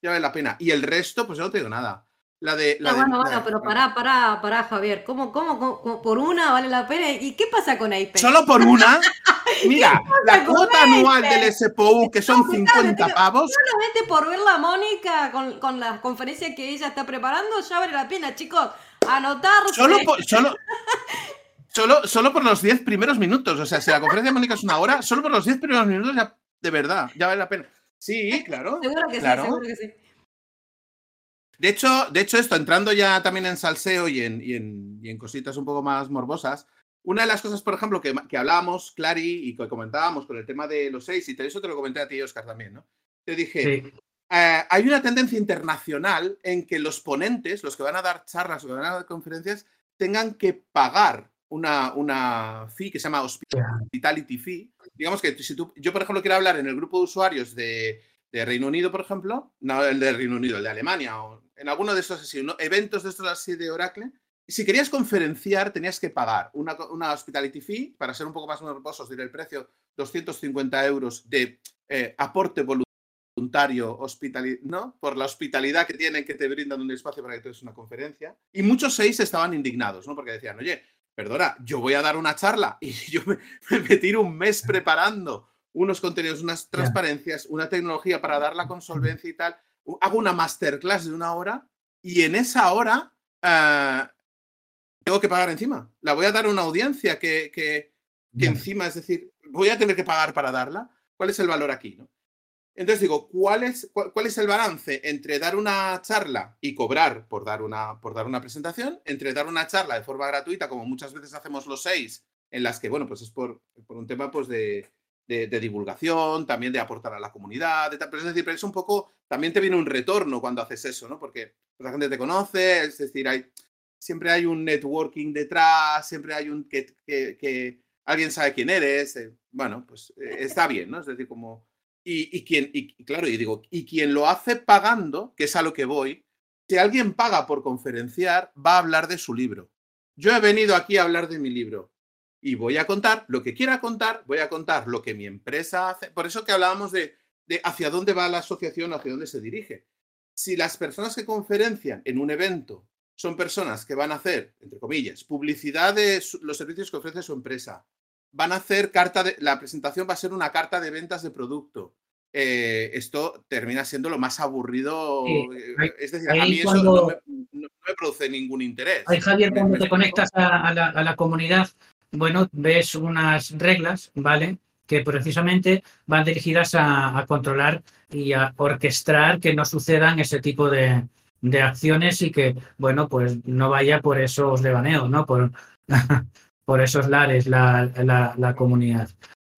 ya vale la pena. Y el resto, pues yo no te digo nada. La de. La No, de- bueno, la bueno, de- pero pará, pará, pará, Javier. ¿Cómo, cómo, cómo- por una vale la pena? ¿Y qué pasa con Apex? Solo por una. Mira, la cuota anual del SPU, que son No, escuchame, 50 tío, pavos, Solamente por ver la Mónica con, con la conferencia que ella está preparando, ya vale la pena, chicos. Anotarse. solo por, solo, solo, solo por los 10 primeros minutos. O sea, si la conferencia de Mónica es una hora, solo por los 10 primeros minutos ya, de verdad, ya vale la pena. Sí, claro. Seguro que claro. sí, seguro que sí. De hecho, de hecho, esto, entrando ya también en salseo y en, y en, y en cositas un poco más morbosas, una de las cosas, por ejemplo, que, que hablábamos, Clary, y que comentábamos con el tema de los seis, y te- eso te lo comenté a ti, Oscar, también, ¿no? Te dije, Sí, eh, hay una tendencia internacional en que los ponentes, los que van a dar charlas o que van a dar conferencias, tengan que pagar una, una fee que se llama Hospitality Fee. Digamos que si tú, yo, por ejemplo, quiero hablar en el grupo de usuarios de, de Reino Unido, por ejemplo, no el de Reino Unido, el de Alemania, o en alguno de estos eventos de estos así de Oracle, si querías conferenciar, tenías que pagar una, una hospitality fee, para ser un poco más morbosos, diré el precio, 250 euros de eh, aporte voluntario, hospitali- ¿no? Por la hospitalidad que tienen, que te brindan un espacio para que tú des una conferencia. Y muchos seis estaban indignados, ¿no? Porque decían, oye, perdona, yo voy a dar una charla y yo me, me tiro un mes preparando unos contenidos, unas transparencias, una tecnología para darla con solvencia y tal. Hago una masterclass de una hora y en esa hora eh, tengo que pagar encima. La voy a dar a una audiencia que, que, encima, es decir, voy a tener que pagar para darla. ¿Cuál es el valor aquí? no? Entonces digo, ¿cuál es, cuál, cuál es el balance entre dar una charla y cobrar por dar, una, por dar una presentación? Entre dar una charla de forma gratuita, como muchas veces hacemos los seis, en las que, bueno, pues es por, por un tema pues de, de- divulgación, también de aportar a la comunidad, de tal, pero es decir, pero es un poco, también te viene un retorno cuando haces eso, ¿no? Porque pues, la gente te conoce, es decir, hay, siempre hay un networking detrás, siempre hay un que, que- alguien sabe quién eres, eh, bueno, pues eh, está bien, ¿no? Es decir, como... Y, y quien, y claro, y digo, y quien lo hace pagando, que es a lo que voy, si alguien paga por conferenciar, va a hablar de su libro. Yo he venido aquí a hablar de mi libro y voy a contar lo que quiera contar, voy a contar lo que mi empresa hace. Por eso que hablábamos de, de hacia dónde va la asociación, hacia dónde se dirige. Si las personas que conferencian en un evento son personas que van a hacer, entre comillas, publicidad de los servicios que ofrece su empresa, van a hacer carta de, la presentación va a ser una carta de ventas de producto. Eh, esto termina siendo lo más aburrido. Sí, eh, ahí- es decir, a mí eso cuando- no me, no- me produce ningún interés. Ahí, Javier, cuando te conectas a, a la, a la comunidad, bueno, ves unas reglas, ¿vale? Que precisamente van dirigidas a, controlar y a orquestar que no sucedan ese tipo de, de acciones y que, bueno, pues no vaya por esos devaneos, ¿no? Por, por esos lares la, la- comunidad.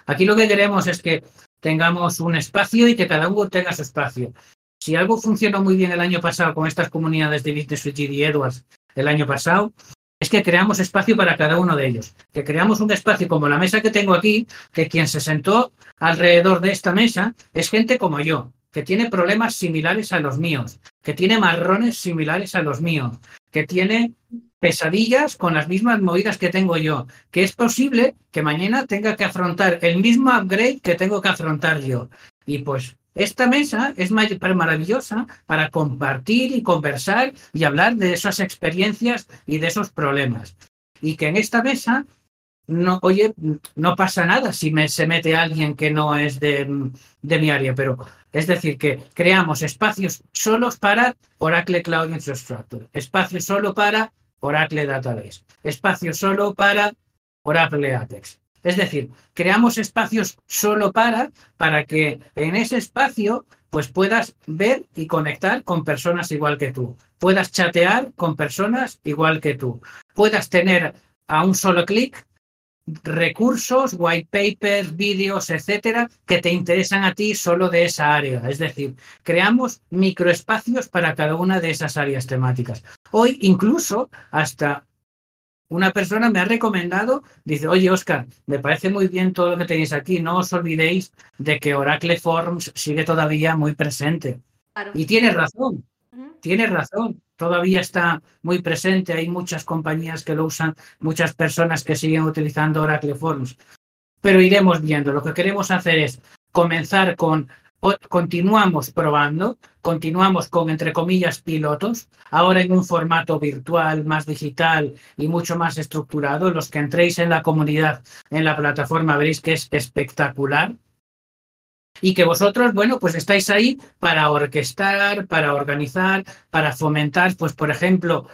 Aquí lo que queremos es que tengamos un espacio y que cada uno tenga su espacio. Si algo funcionó muy bien el año pasado con estas comunidades de Business with GD Edwards el año pasado, es que creamos espacio para cada uno de ellos. Que creamos un espacio como la mesa que tengo aquí, que quien se sentó alrededor de esta mesa es gente como yo, que tiene problemas similares a los míos, que tiene marrones similares a los míos, que tiene pesadillas con las mismas movidas que tengo yo, que es posible que mañana tenga que afrontar el mismo upgrade que tengo que afrontar yo. Y pues esta mesa es ma- maravillosa para compartir y conversar y hablar de esas experiencias y de esos problemas. Y que en esta mesa no, oye, no pasa nada si me, se mete alguien que no es de, mi área, pero es decir, que creamos espacios solos para Oracle Cloud Infrastructure, espacios solo para Oracle Database, espacios solo para Oracle Apex. Es decir, creamos espacios solo para, para que en ese espacio pues puedas ver y conectar con personas igual que tú, puedas chatear con personas igual que tú, puedas tener a un solo clic recursos, white papers, vídeos, etcétera, que te interesan a ti solo de esa área. Es decir, creamos microespacios para cada una de esas áreas temáticas. Hoy incluso hasta una persona me ha recomendado, dice, oye Oscar, me parece muy bien todo lo que tenéis aquí, no os olvidéis de que Oracle Forms sigue todavía muy presente. Claro. Y tienes razón, Ujú. Tienes razón, todavía está muy presente, hay muchas compañías que lo usan, muchas personas que siguen utilizando Oracle Forms, pero iremos viendo. Lo que queremos hacer es comenzar con, continuamos probando, continuamos con, entre comillas, pilotos, ahora en un formato virtual, más digital y mucho más estructurado. Los que entréis en la comunidad, en la plataforma, veréis que es espectacular. Y que vosotros, bueno, pues estáis ahí para orquestar, para organizar, para fomentar, pues por ejemplo,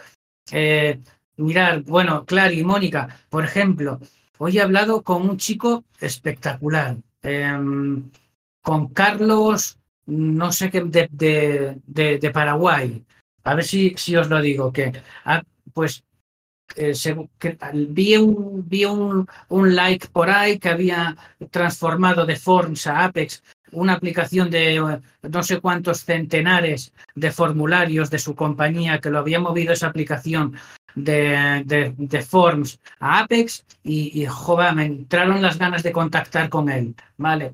eh, mirar, bueno, Clary y Mónica, por ejemplo, hoy he hablado con un chico espectacular, em, con Carlos, no sé qué, de, de, de- Paraguay, a ver si, si os lo digo, que ah, pues eh, se- vi, un, vi un, un like por ahí que había transformado de Forms a Apex una aplicación de eh, no sé cuántos centenares de formularios de su compañía que lo había movido esa aplicación de, de- de Forms a Apex y, y me entraron las ganas de contactar con él. Vale,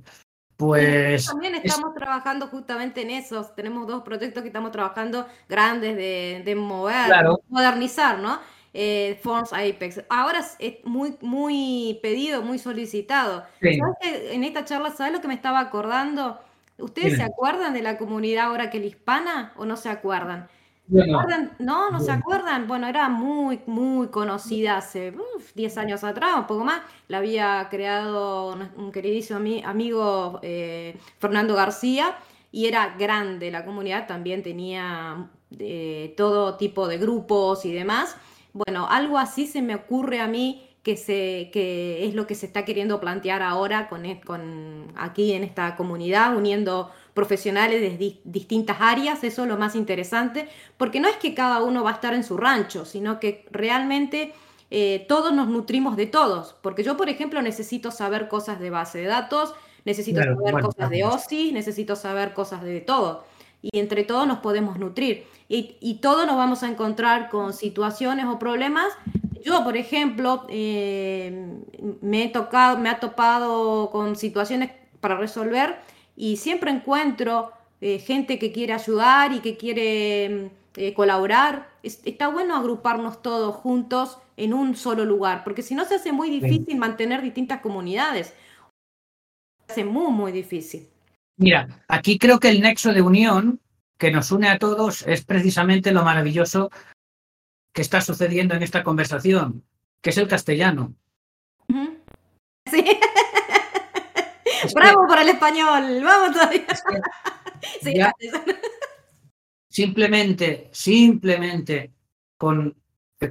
pues También estamos trabajando justamente en eso. Tenemos dos proyectos que estamos trabajando grandes de, de mover, Claro. modernizar, ¿no? Eh, Forms Apex. Ahora es- muy, muy pedido, muy solicitado. sí, ¿Sabes que en esta charla, ¿sabes lo que me estaba acordando? ¿Ustedes se acuerdan de la comunidad ahora que la hispana o no se acuerdan? Bueno, acuerdan? No, no se acuerdan. Bueno, era muy, muy conocida hace uf, 10 años atrás, un poco más. La había creado un, un queridísimo ami- amigo eh, Fernando García y era grande. La comunidad también tenía eh, todo tipo de grupos y demás. Bueno, algo así se me ocurre a mí que, se, que es lo que se está queriendo plantear ahora con, e- con aquí en esta comunidad, uniendo profesionales de di- distintas áreas, eso es lo más interesante, porque no es que cada uno va a estar en su rancho, sino que realmente eh, todos nos nutrimos de todos, porque yo, por ejemplo, necesito saber cosas de base de datos, necesito Claro, saber bueno, cosas de. OSI, necesito saber cosas de todo, y entre todos nos podemos nutrir, y, y todos nos vamos a encontrar con situaciones o problemas. Yo, por ejemplo, eh, me he tocado, me ha topado con situaciones para resolver y siempre encuentro eh, gente que quiere ayudar y que quiere mm, eh, colaborar. Es- está bueno agruparnos todos juntos en un solo lugar, porque si no se hace muy difícil mantener distintas comunidades. Se hace muy, muy difícil. Mira, aquí creo que el nexo de unión que nos une a todos es precisamente lo maravilloso que está sucediendo en esta conversación, que es el castellano. Sí. Es que- Bravo por el español. Vamos todavía. es que Sí, ya- gracias. simplemente, simplemente con,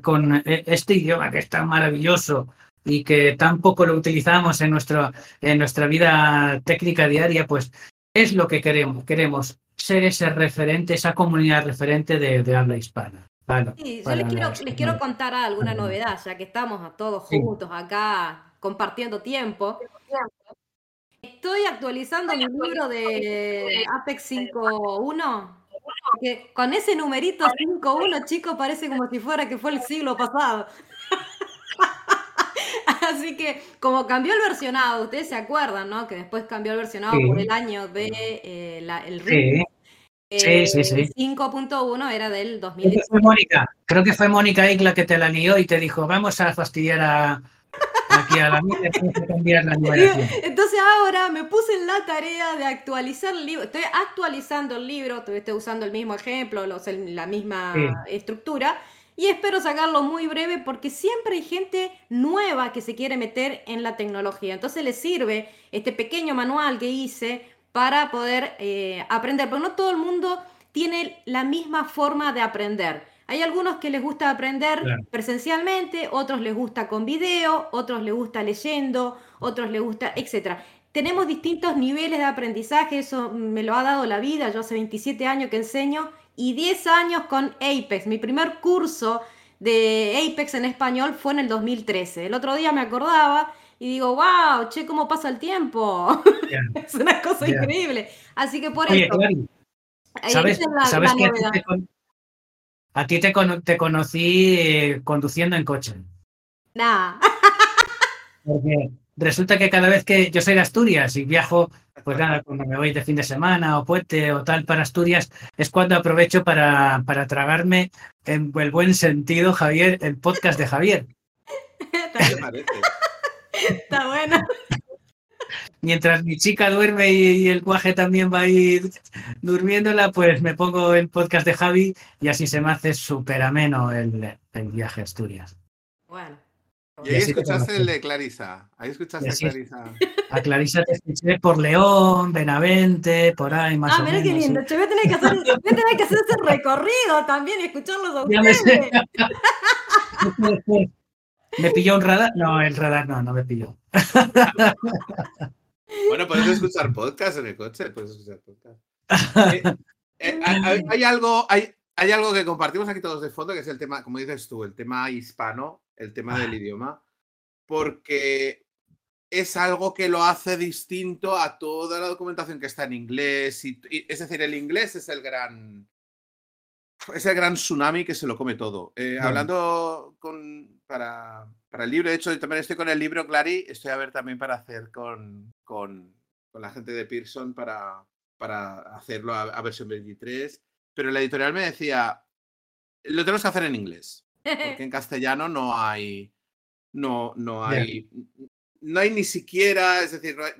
con eh, este idioma que es tan maravilloso y que tan poco lo utilizamos en, nuestro, en nuestra vida técnica diaria, pues es lo que queremos. Queremos ser ese referente, esa comunidad referente de, de habla hispana. Sí, yo les quiero, les quiero contar alguna novedad, ya que estamos todos Sí. juntos acá compartiendo tiempo. Estoy actualizando mi libro de Apex 5.1. porque con ese numerito 5.1, chicos, parece como si fuera que fue el siglo pasado. Así que, como cambió el versionado, ustedes se acuerdan, ¿no? Que después cambió el versionado Sí. por el año de eh, la- el RIM. Sí, sí, sí, Eh, sí. 5.1 era del Creo que 2010. fue Mónica, creo que fue Mónica la que te la lió y te dijo, vamos a fastidiar a, aquí a la que cambiar la numeración. Entonces ahora me puse en la tarea de actualizar el libro. Estoy actualizando el libro, estoy, usando el mismo ejemplo, los- la misma Sí. estructura. Y espero sacarlo muy breve porque siempre hay gente nueva que se quiere meter en la tecnología. Entonces les sirve este pequeño manual que hice para poder eh, aprender. Pero no todo el mundo tiene la misma forma de aprender. Hay algunos que les gusta aprender Claro. presencialmente, otros les gusta con video, otros les gusta leyendo, otros les gusta, etcétera. Tenemos distintos niveles de aprendizaje, eso me lo ha dado la vida. Yo hace 27 años que enseño y 10 años con Apex. Mi primer curso de Apex en español fue en el 2013. El otro día me acordaba y digo, wow, che, cómo pasa el tiempo. Es una cosa increíble. Así que por Oye, eso, ¿sabes, es la- sabes la que a ti novedad. te, con- a ti te, cono- te conocí eh, conduciendo en coche? Nah. Porque resulta que cada vez que yo soy de Asturias y viajo, pues nada, cuando me voy de fin de semana o puente o tal para Asturias, es cuando aprovecho para, para tragarme en el buen sentido, Javier, el podcast de Javier. ¿Qué te parece? Está bueno. Mientras mi chica duerme y, y el guaje también va a ir durmiéndola, pues me pongo el podcast de Javi y así se me hace súper ameno el, el viaje a Asturias. Bueno. Y ahí Y escuchaste el de Clarisa. Ahí escuchaste a. Clarisa. A Clarisa te escuché por León, Benavente, por ahí más Ah, o qué lindo. Voy a tener que hacer, voy a tener que hacer ese recorrido también y escucharlos a ustedes. ¿Me pilló un radar? No, el radar no, no me pilló. Bueno, puedes escuchar podcast en el coche, puedes escuchar podcast. Eh, eh, hay, algo, hay, hay algo que compartimos aquí todos de fondo, que es el tema, como dices tú, el tema hispano, el tema del idioma, porque es algo que lo hace distinto a toda la documentación que está en inglés. Y, y- es decir, el inglés es el gran. Es el gran tsunami que se lo come todo. Eh. Hablando con, para, para el libro, de hecho, yo también estoy con el libro Clary, estoy a ver también para hacer con, con, con la gente de Pearson para, para hacerlo a, a versión 23. Pero la editorial me decía, lo tenemos que hacer en inglés, porque en castellano no hay, no, no hay, no hay ni siquiera, es decir, no hay-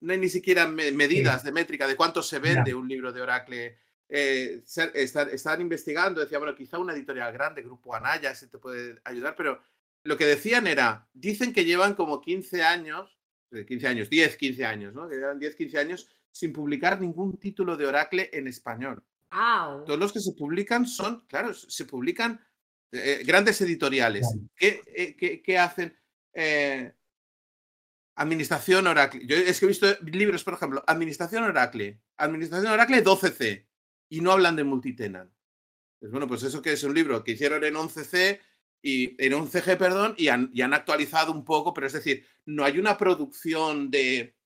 no hay ni siquiera medidas de métrica de cuánto se vende un libro de Oracle. Eh, están, investigando, decía, bueno, quizá una editorial grande, Grupo Anaya, se te puede ayudar, pero lo que decían era, dicen que llevan como 15 años, 15 eh, años, 10, 15 años, ¿no? Que llevan 10, 15 años sin publicar ningún título de Oracle en español. Todos los que se publican son, claro, se publican eh, grandes editoriales. ¿Qué, qué, hacen? Administración Oracle. Yo es que he visto libros, por ejemplo, Administración Oracle, Administración Oracle 12C, y no hablan de multitenant. Pues bueno, pues eso que es un libro que hicieron en 11C y en 11G, perdón, y han, han actualizado un poco, pero es decir, no hay una producción de,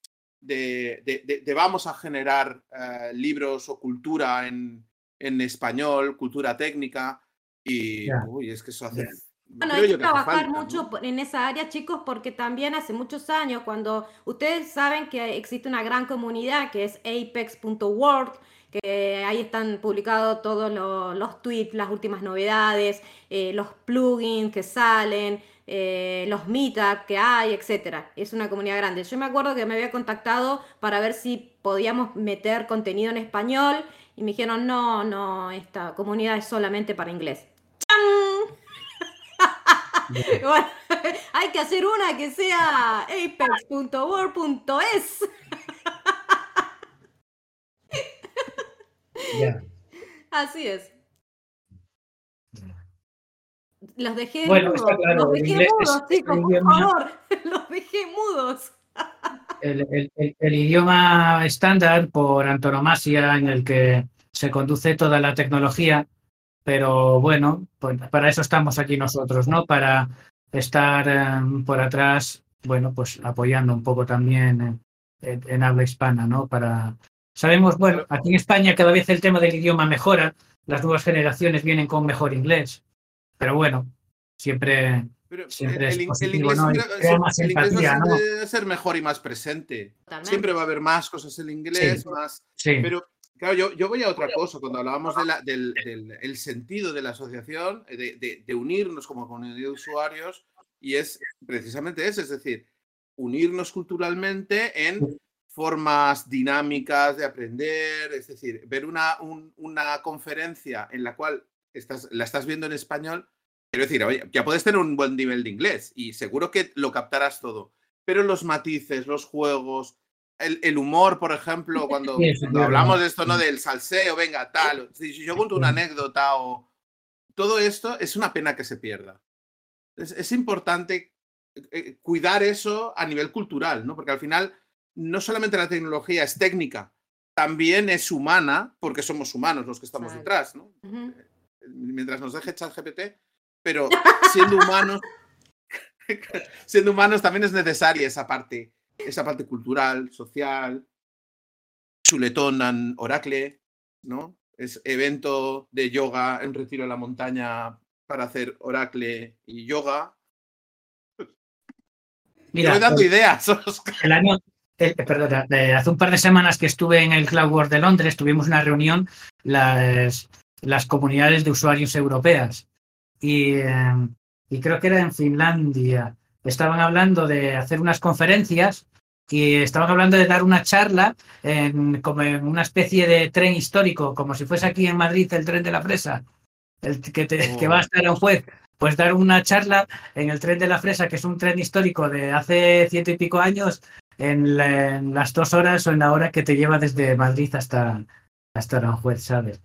de, vamos a generar eh, libros o cultura en, en, español, cultura técnica, y uy, es que eso hace... Bueno, hay que trabajar mucho en esa área, chicos, porque también hace muchos años, cuando ustedes saben que existe una gran comunidad que es apex.world, que ahí están publicados todos los, tweets, las últimas novedades, eh, los plugins que salen, eh, los meetups que hay, etcétera. Es una comunidad grande. Yo me acuerdo que me había contactado para ver si podíamos meter contenido en español y me dijeron, no, no, esta comunidad es solamente para inglés. ¡Chan! bueno, hay que hacer una que sea apex.word.es. Así es. Los dejé mudos. los dejé mudos, chicos, por favor. Los dejé mudos. El, el, idioma estándar por antonomasia en el que se conduce toda la tecnología, pero bueno, pues para eso estamos aquí nosotros, ¿no? Para estar em, por atrás, bueno, pues apoyando un poco también en habla hispana, ¿no? Para Sabemos, bueno, aquí en España cada vez el tema del idioma mejora, las nuevas generaciones vienen con mejor inglés, pero bueno, siempre, siempre es positivo, ¿no? debe ser mejor y más presente. Siempre va a haber más cosas en inglés, más... Pero Claro, yo, yo, voy a otra cosa. Cuando hablábamos de la, del, el sentido de la asociación, de, de, unirnos como comunidad de usuarios, y es precisamente eso, es decir, unirnos culturalmente en formas dinámicas de aprender, es decir, ver una, una conferencia en la cual estás, la estás viendo en español, quiero decir, oye, ya puedes tener un buen nivel de inglés y seguro que lo captarás todo, pero los matices, los juegos, el, humor, por ejemplo, cuando, hablamos de esto, ¿no? Del salseo, venga, tal, si yo cuento una anécdota o... Todo esto es una pena que se pierda. Es, es importante eh, cuidar eso a nivel cultural, ¿no? Porque al final no solamente la tecnología es técnica, también es humana, porque somos humanos los que estamos detrás, ¿no? Eh, mientras nos deje ChatGPT, pero siendo humanos, siendo humanos también es necesaria esa parte, esa parte cultural, social, chuletón Oracle, ¿no? Es evento de yoga en retiro a la montaña para hacer Oracle y yoga. Mira, dando pues, ideas. El año, eh, perdona, hace un par de semanas que estuve en el Cloud World de Londres, tuvimos una reunión las, las comunidades de usuarios europeas. Y, em, y, creo que era en Finlandia. Estaban hablando de hacer unas conferencias y estaban hablando de dar una charla en, como en una especie de tren histórico, como si fuese aquí en Madrid el tren de la fresa, el que, que va a estar un juez. Pues dar una charla en el tren de la fresa, que es un tren histórico de hace ciento y pico años, en, las dos horas o en la hora que te lleva desde Madrid hasta, hasta Aranjuez, ¿sabes?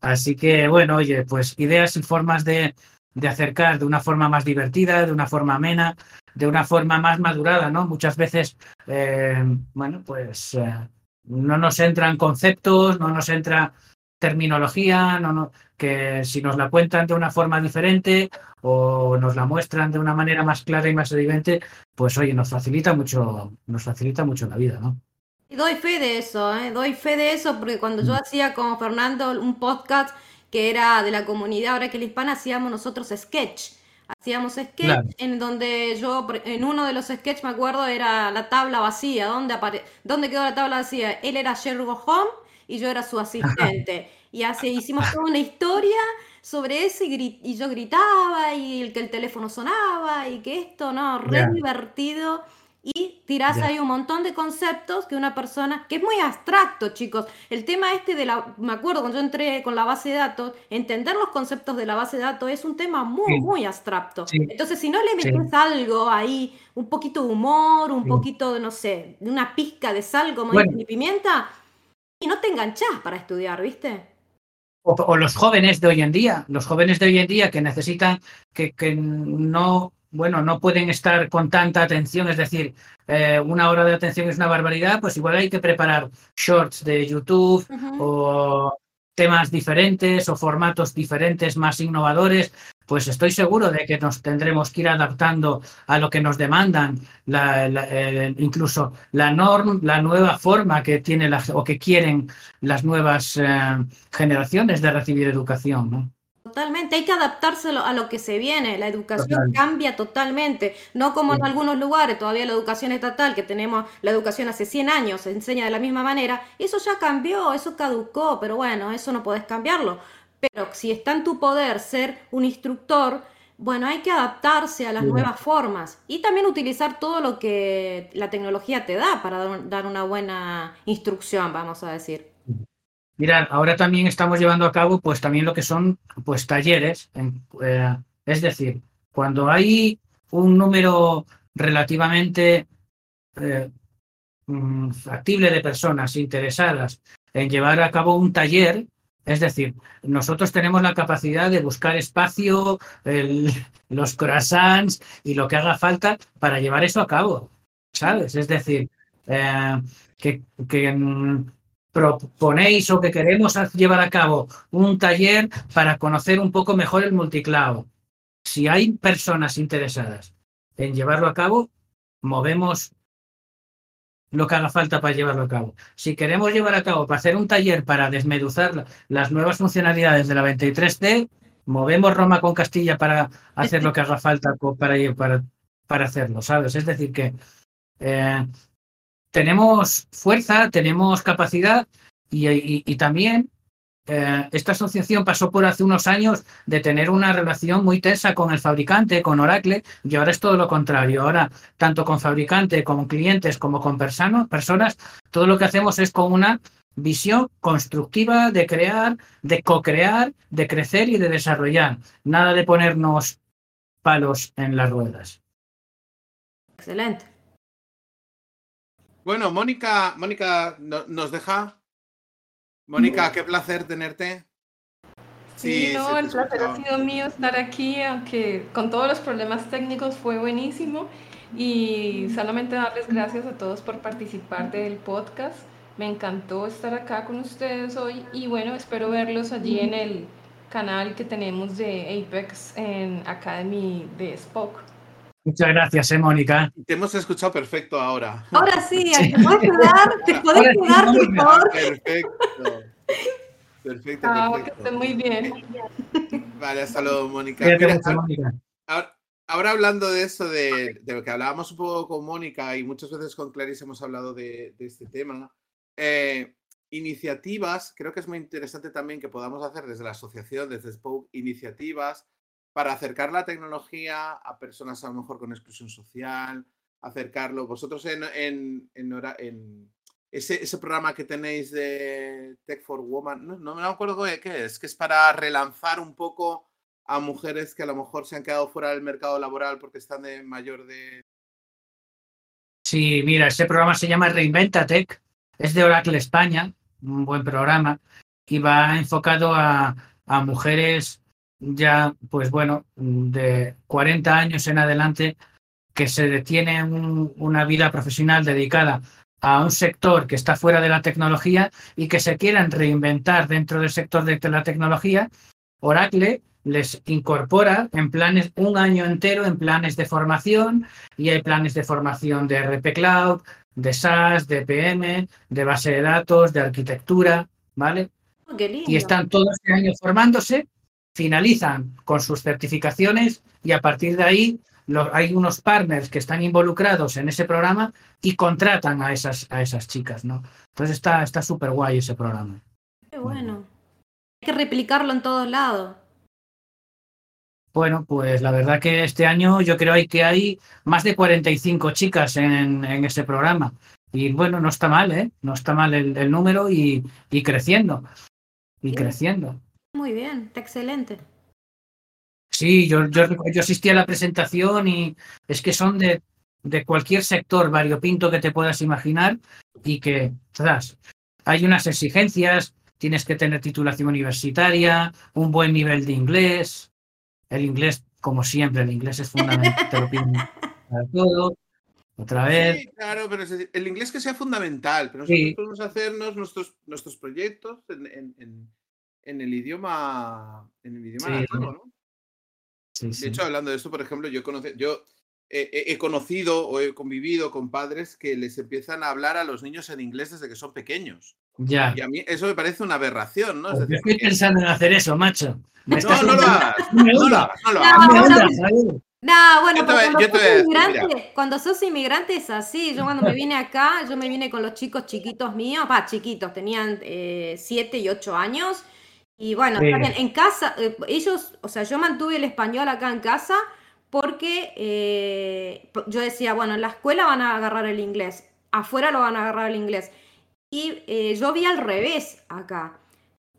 Así que, bueno, oye, pues ideas y formas de, de acercar de una forma más divertida, de una forma amena, de una forma más madurada, ¿no? Muchas veces, eh, bueno, pues eh, no nos entran conceptos, no nos entra terminología, no, no, que si nos la cuentan de una forma diferente o nos la muestran de una manera más clara y más evidente, pues oye, nos facilita mucho, nos facilita mucho la vida, ¿no? Y doy fe de eso, ¿eh? doy fe de eso, porque cuando yo mm. hacía con Fernando un podcast que era de la comunidad ahora que la hispana, hacíamos nosotros sketch. Hacíamos sketch en donde yo, en uno de los sketch me acuerdo, era la tabla vacía. ¿Dónde, apare ¿Dónde quedó la tabla vacía? Él era Sherlock Holmes y yo era su asistente. y así hicimos toda una historia sobre eso y, yo gritaba y el que el teléfono sonaba y que esto, ¿no? Re divertido y tirás Ya. ahí un montón de conceptos que una persona, que es muy abstracto, chicos. El tema este de la, me acuerdo cuando yo entré con la base de datos, entender los conceptos de la base de datos es un tema muy, Sí. muy abstracto. Sí. Entonces, si no le Sí. metes algo ahí, un poquito de humor, un Sí. poquito de, no sé, de una pizca de sal, como Bueno. dice mi pimienta, y no te enganchás para estudiar, ¿viste? O, o los jóvenes de hoy en día, los jóvenes de hoy en día que necesitan, que, que no, bueno, no pueden estar con tanta atención, es decir, eh, una hora de atención es una barbaridad, pues igual hay que preparar shorts de YouTube o temas diferentes o formatos diferentes más innovadores, pues estoy seguro de que nos tendremos que ir adaptando a lo que nos demandan, la- eh, incluso la norm, la nueva forma que tiene o que quieren las nuevas eh, generaciones de recibir educación. ¿no? Totalmente, hay que adaptárselo a lo que se viene. La educación Total. cambia totalmente, no como en algunos lugares, todavía la educación estatal, que tenemos la educación hace 100 años, se enseña de la misma manera, eso ya cambió, eso caducó, pero bueno, eso no podés cambiarlo. Pero si está en tu poder ser un instructor, bueno, hay que adaptarse a las Sí. nuevas formas y también utilizar todo lo que la tecnología te da para dar una buena instrucción, vamos a decir. Mirad, ahora también estamos llevando a cabo pues también lo que son pues talleres, en- eh, es decir, cuando hay un número relativamente eh, mm, factible de personas interesadas en llevar a cabo un taller, es decir, nosotros tenemos la capacidad de buscar espacio, los croissants y lo que haga falta para llevar eso a cabo, ¿sabes? Es decir, eh, que, que, mm, proponéis o que queremos llevar a cabo un taller para conocer un poco mejor el multicloud. Si hay personas interesadas en llevarlo a cabo, movemos lo que haga falta para llevarlo a cabo. Si queremos llevar a cabo, para hacer un taller para desmeduzar la- las nuevas funcionalidades de la 23C, movemos Roma con Castilla para hacer lo que haga falta para, para, para hacerlo, ¿sabes? Es decir, que eh, tenemos fuerza, tenemos capacidad y, también eh, esta asociación pasó por hace unos años de tener una relación muy tensa con el fabricante, con Oracle, y ahora es todo lo contrario. Ahora, tanto con fabricante, como clientes, como con persano- personas, todo lo que hacemos es con una visión constructiva de crear, de co-crear, de crecer y de desarrollar. Nada de ponernos palos en las ruedas. Excelente. Bueno, Mónica, Mónica no- nos deja. Mónica, qué placer tenerte. Sí, no, se el placer ha sido mío estar aquí, aunque con todos los problemas técnicos fue buenísimo. Y solamente darles gracias a todos por participar del podcast. Me encantó estar acá con ustedes hoy y bueno, espero verlos allí en el canal que tenemos de Apex en Academy de Spock. Muchas gracias, eh, Mónica. Te hemos escuchado perfecto ahora. Ahora sí, ¿te podés quedar? ¿Te sí, quedar, por Mónica. favor? Perfecto. Perfecto, Ah, perfecto. muy bien. Vale, hasta luego, Mónica. Cuídate Mira, mucho, ahora- Mónica. ahora, ahora hablando de eso, de, de lo que hablábamos un poco con Mónica y muchas veces con Clarice hemos hablado de, de este tema, eh, iniciativas, creo que es muy interesante también que podamos hacer desde la asociación, desde Spoke, iniciativas para acercar la tecnología a personas a lo mejor con exclusión social, acercarlo. Vosotros en, ese, programa que tenéis de Tech for Woman, no, me acuerdo qué qué es, que es para relanzar un poco a mujeres que a lo mejor se han quedado fuera del mercado laboral porque están de mayor de... Sí, mira, ese programa se llama Reinventa Tech, es de Oracle España, un buen programa, y va enfocado a mujeres ya, pues bueno, de 40 años en adelante que se detienen un- una vida profesional dedicada a un sector que está fuera de la tecnología y que se quieran reinventar dentro del sector de la tecnología, Oracle les incorpora en planes un año entero en planes de formación y hay planes de formación de RP Cloud, de SaaS, de PM, de base de datos, de arquitectura, ¿vale? Oh, Qué lindo. Y están todo este año formándose, finalizan con sus certificaciones y a partir de ahí hay unos partners que están involucrados en ese programa y contratan a esas, a esas chicas, ¿no? Entonces está está súper guay ese programa. Qué bueno. Hay que replicarlo en todos lados. Bueno, pues la verdad que este año yo creo que hay más de 45 chicas en, en ese programa. Y bueno, no está mal, ¿eh? No está mal el, el número y, y creciendo. Y creciendo. Muy bien, está excelente. Sí, yo, yo, yo asistí a la presentación y es que son de, de cualquier sector variopinto que te puedas imaginar y que, tras, hay unas exigencias, tienes que tener titulación universitaria, un buen nivel de inglés. El inglés, como siempre, el inglés es fundamental, te lo piden para todo. Otra vez, Sí, claro, pero es decir, el inglés que sea fundamental, pero nosotros Sí. podemos hacernos nuestros, nuestros proyectos en, en- en- en el idioma, en el idioma Sí. nativo, ¿no? sí, De sí. hecho, hablando de esto, por ejemplo, yo, conoce- yo he, conocido o he convivido con padres que les empiezan a hablar a los niños en inglés desde que son pequeños. ya. Y a mí eso me parece una aberración, ¿no? Es Pues yo decir, estoy que- pensando en hacer eso, macho. Me no, estás no lo hagas, No lo hagas, no lo No, hagas. No bueno, Yo te voy- cuando, yo sos inmigrante, cuando sos inmigrante es así. Yo cuando me vine acá, yo me vine con los chicos chiquitos míos, va, chiquitos, tenían 7 y 8 años. Y bueno, en casa, eh, ellos, o sea, yo mantuve el español acá en casa porque eh, yo decía, bueno, en la escuela van a agarrar el inglés, afuera lo van a agarrar el inglés. Y eh, yo vi al revés acá.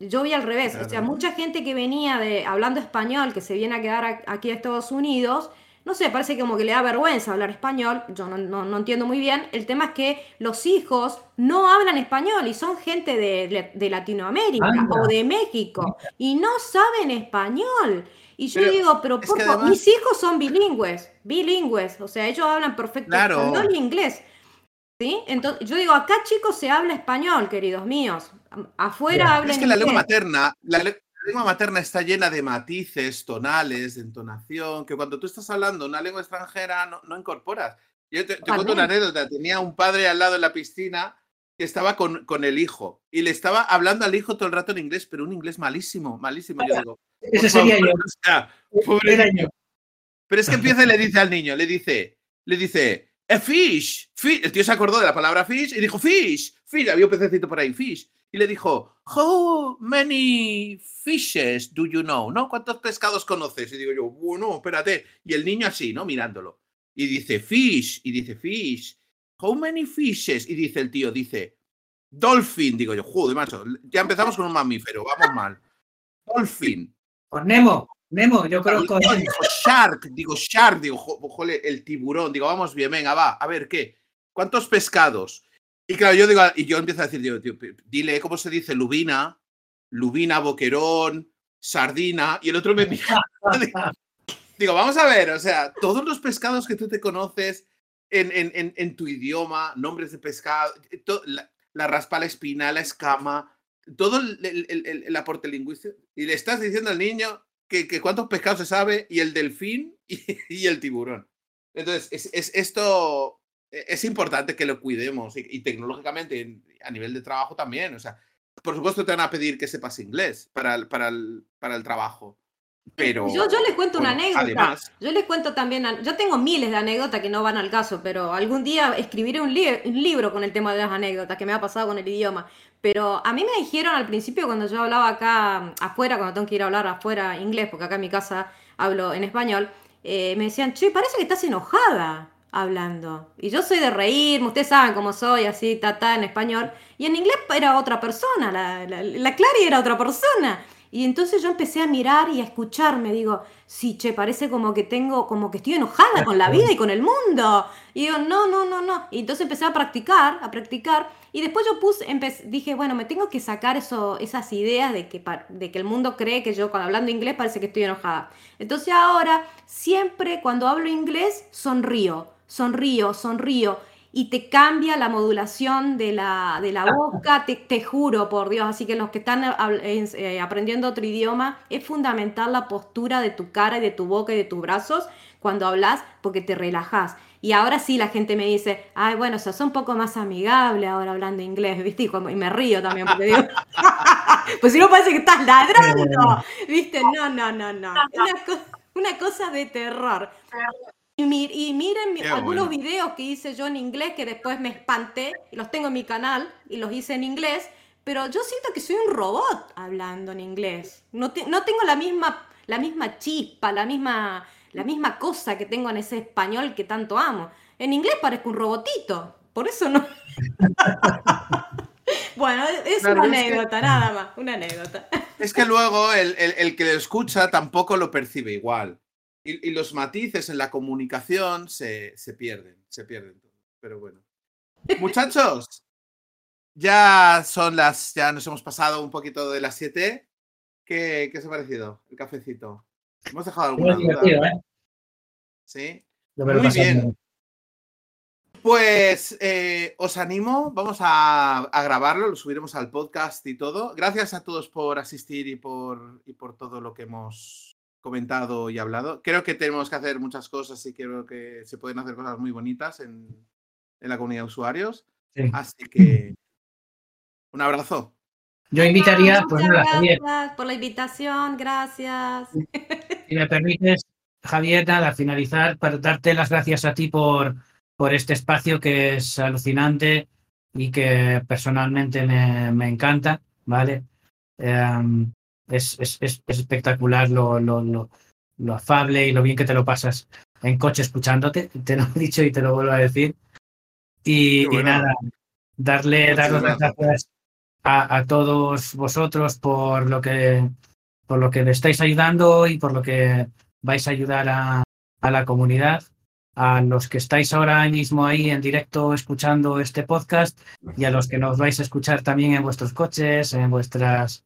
Yo vi al revés, o sea, Claro. mucha gente que venía de hablando español, que se viene a quedar a- aquí a Estados Unidos, no sé, parece como que le da vergüenza hablar español, yo no, no- no entiendo muy bien. El tema es que los hijos no hablan español y son gente de, de Latinoamérica Anda. o de México y no saben español. Y yo Pero digo, pero por además- mis hijos son bilingües, bilingües, o sea, ellos hablan perfecto Claro. español y inglés. ¿Sí? Entonces, yo digo, acá chicos se habla español, queridos míos. Afuera Ya. hablan Es que la lengua materna, la lengua materna está llena de matices, tonales, de entonación, que cuando tú estás hablando una lengua extranjera no, no incorporas. Yo te, te cuento una anécdota. Tenía un padre al lado en la piscina que estaba con, con el hijo y le estaba hablando al hijo todo el rato en inglés, pero un inglés malísimo, malísimo. Yo digo, Ese sería favor, yo. o sea, pobre. Pero es que empieza y le dice al niño, le dice, le dice, a fish, fish. El tío se acordó de la palabra fish y dijo, fish, fish. Había un pececito por ahí, fish. Y le dijo, how many fishes do you know? ¿No? ¿Cuántos pescados conoces? Y digo yo, bueno, espérate. Y el niño así, ¿no? Mirándolo. Y dice, fish. Y dice, fish. How many fishes? Y dice el tío, dice, dolphin. Digo yo, joder, macho. Ya empezamos con un mamífero, vamos mal. Dolphin. Pues Nemo, Nemo, yo creo que. Digo, digo, shark, digo, shark, digo, jo- jole, el tiburón, digo, vamos bien, venga, va, a ver, ¿qué? ¿Cuántos pescados? Y claro, yo digo, y yo empiezo a decir, digo, tío, dile cómo se dice lubina, lubina, boquerón, sardina, y el otro me mira, digo, vamos a ver, o sea, todos los pescados que tú te conoces en, en- en- tu idioma, nombres de pescado, eh, la, la raspa, la espina, la escama, todo el, el- el- el- aporte lingüístico, y le estás diciendo al niño que, que cuántos pescados se sabe, y el delfín y, el tiburón. Entonces, es, es- esto es importante que lo cuidemos, y, y tecnológicamente, en- a nivel de trabajo también, o sea, por supuesto te van a pedir que sepas inglés para el, para el, para el trabajo, pero... Yo, yo les cuento una bueno, anécdota. Además, Yo les cuento también, yo tengo miles de anécdotas que no van al caso, pero algún día escribiré un, li- un libro con el tema de las anécdotas que me ha pasado con el idioma. Pero a mí me dijeron al principio cuando yo hablaba acá mm, afuera, cuando tengo que ir a hablar afuera inglés, porque acá en mi casa hablo en español, eh, me decían, che, parece que estás enojada hablando. Y yo soy de reírme, ustedes saben cómo soy, así, tata, en español. Y en inglés era otra persona, la, la, la Clary era otra persona. Y entonces yo empecé a mirar y a escucharme, digo, sí, che, parece como que tengo, como que estoy enojada con la vida y con el mundo. Y digo, no, no, no, no. Y entonces empecé a practicar, a practicar. Y después yo puse, dije, bueno, me tengo que sacar eso, esas ideas de que, de que el mundo cree que yo cuando hablando inglés parece que estoy enojada. Entonces ahora, siempre cuando hablo inglés, sonrío, sonrío, sonrío. Y te cambia la modulación de la, de la boca, te, te juro, por Dios. Así que los que están en- eh, aprendiendo otro idioma, es fundamental la postura de tu cara y de tu boca y de tus brazos cuando hablas, porque te relajas. Y ahora sí la gente me dice, ay, bueno, o sea, sos un poco más amigable ahora hablando inglés, ¿viste? Y, como- y me río también porque digo, pues si no parece que estás ladrando, ¿viste? No, no, no, no. Una, co- una cosa de terror. Y, y miren Qué algunos bueno. videos que hice yo en inglés que después me espanté, y los tengo en mi canal y los hice en inglés, pero yo siento que soy un robot hablando en inglés. No, te- no tengo la misma, la misma chispa, la misma, la misma cosa que tengo en ese español que tanto amo. En inglés parezco un robotito, por eso no. bueno, es Claro, una es que- anécdota, nada más, una anécdota. Es que luego el, el- el que lo escucha tampoco lo percibe igual. Y, y los matices en la comunicación se, se pierden, se pierden. Pero bueno. Muchachos, ya son las, ya nos hemos pasado un poquito de las 7. ¿Qué, qué os ha parecido el cafecito? ¿Hemos dejado alguna duda? ¿eh? Sí. Muy bien. Pues eh, os animo, vamos a, a grabarlo, lo subiremos al podcast y todo. Gracias a todos por asistir y por, y por todo lo que hemos comentado y hablado. Creo que tenemos que hacer muchas cosas y creo que se pueden hacer cosas muy bonitas en, en la comunidad de usuarios. Sí. Así que un abrazo. Yo invitaría, pues nada, Javier, gracias por la invitación, gracias. si me permites, Javier, nada, finalizar para darte las gracias a ti por, por este espacio que es alucinante y que personalmente me, me encanta, ¿vale? Em, es, es- es- es espectacular lo, lo, lo, lo afable y lo bien que te lo pasas en coche escuchándote, te lo he dicho y te lo vuelvo a decir. Y, bueno. y nada, darle, daros las gracias. gracias a, a todos vosotros por lo que por lo que le estáis ayudando y por lo que vais a ayudar a, a la comunidad, a los que estáis ahora mismo ahí en directo escuchando este podcast y a los que nos vais a escuchar también en vuestros coches, en vuestras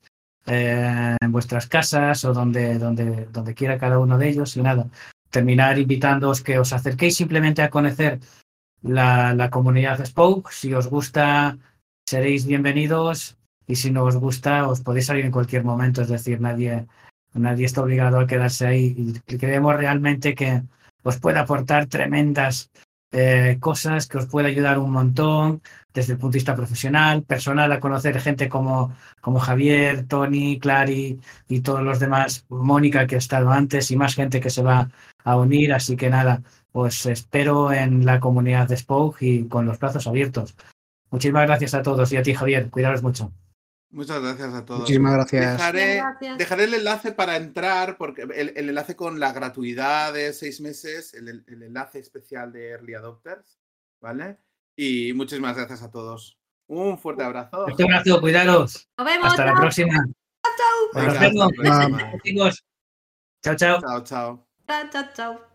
eh, en vuestras casas o donde, donde, donde quiera cada uno de ellos. Y nada, terminar invitándoos que os acerquéis simplemente a conocer la, la comunidad Spoke. Si os gusta, seréis bienvenidos y si no os gusta, os podéis salir en cualquier momento. Es decir, nadie, nadie está obligado a quedarse ahí creemos realmente que os puede aportar tremendas eh, cosas, que os puede ayudar un montón desde el punto de vista profesional, personal, a conocer gente como, como Javier, Tony, Clary y todos los demás, Mónica que ha estado antes y más gente que se va a unir. Así que nada, os espero en la comunidad de Spoke y con los brazos abiertos. Muchísimas gracias a todos y a ti, Javier. Cuidaros mucho. Muchas gracias a todos. Muchísimas gracias. Dejaré, Gracias. dejaré el enlace para entrar, porque el, el enlace con la gratuidad de seis meses, el, el- enlace especial de Early Adopters, ¿vale? Y muchísimas gracias a todos. Un fuerte abrazo. Un abrazo, cuidaros. Nos vemos. Hasta la chao, próxima. Venga, Nos la vemos. Chao, chao. Chao, chao. chao, chao, chao.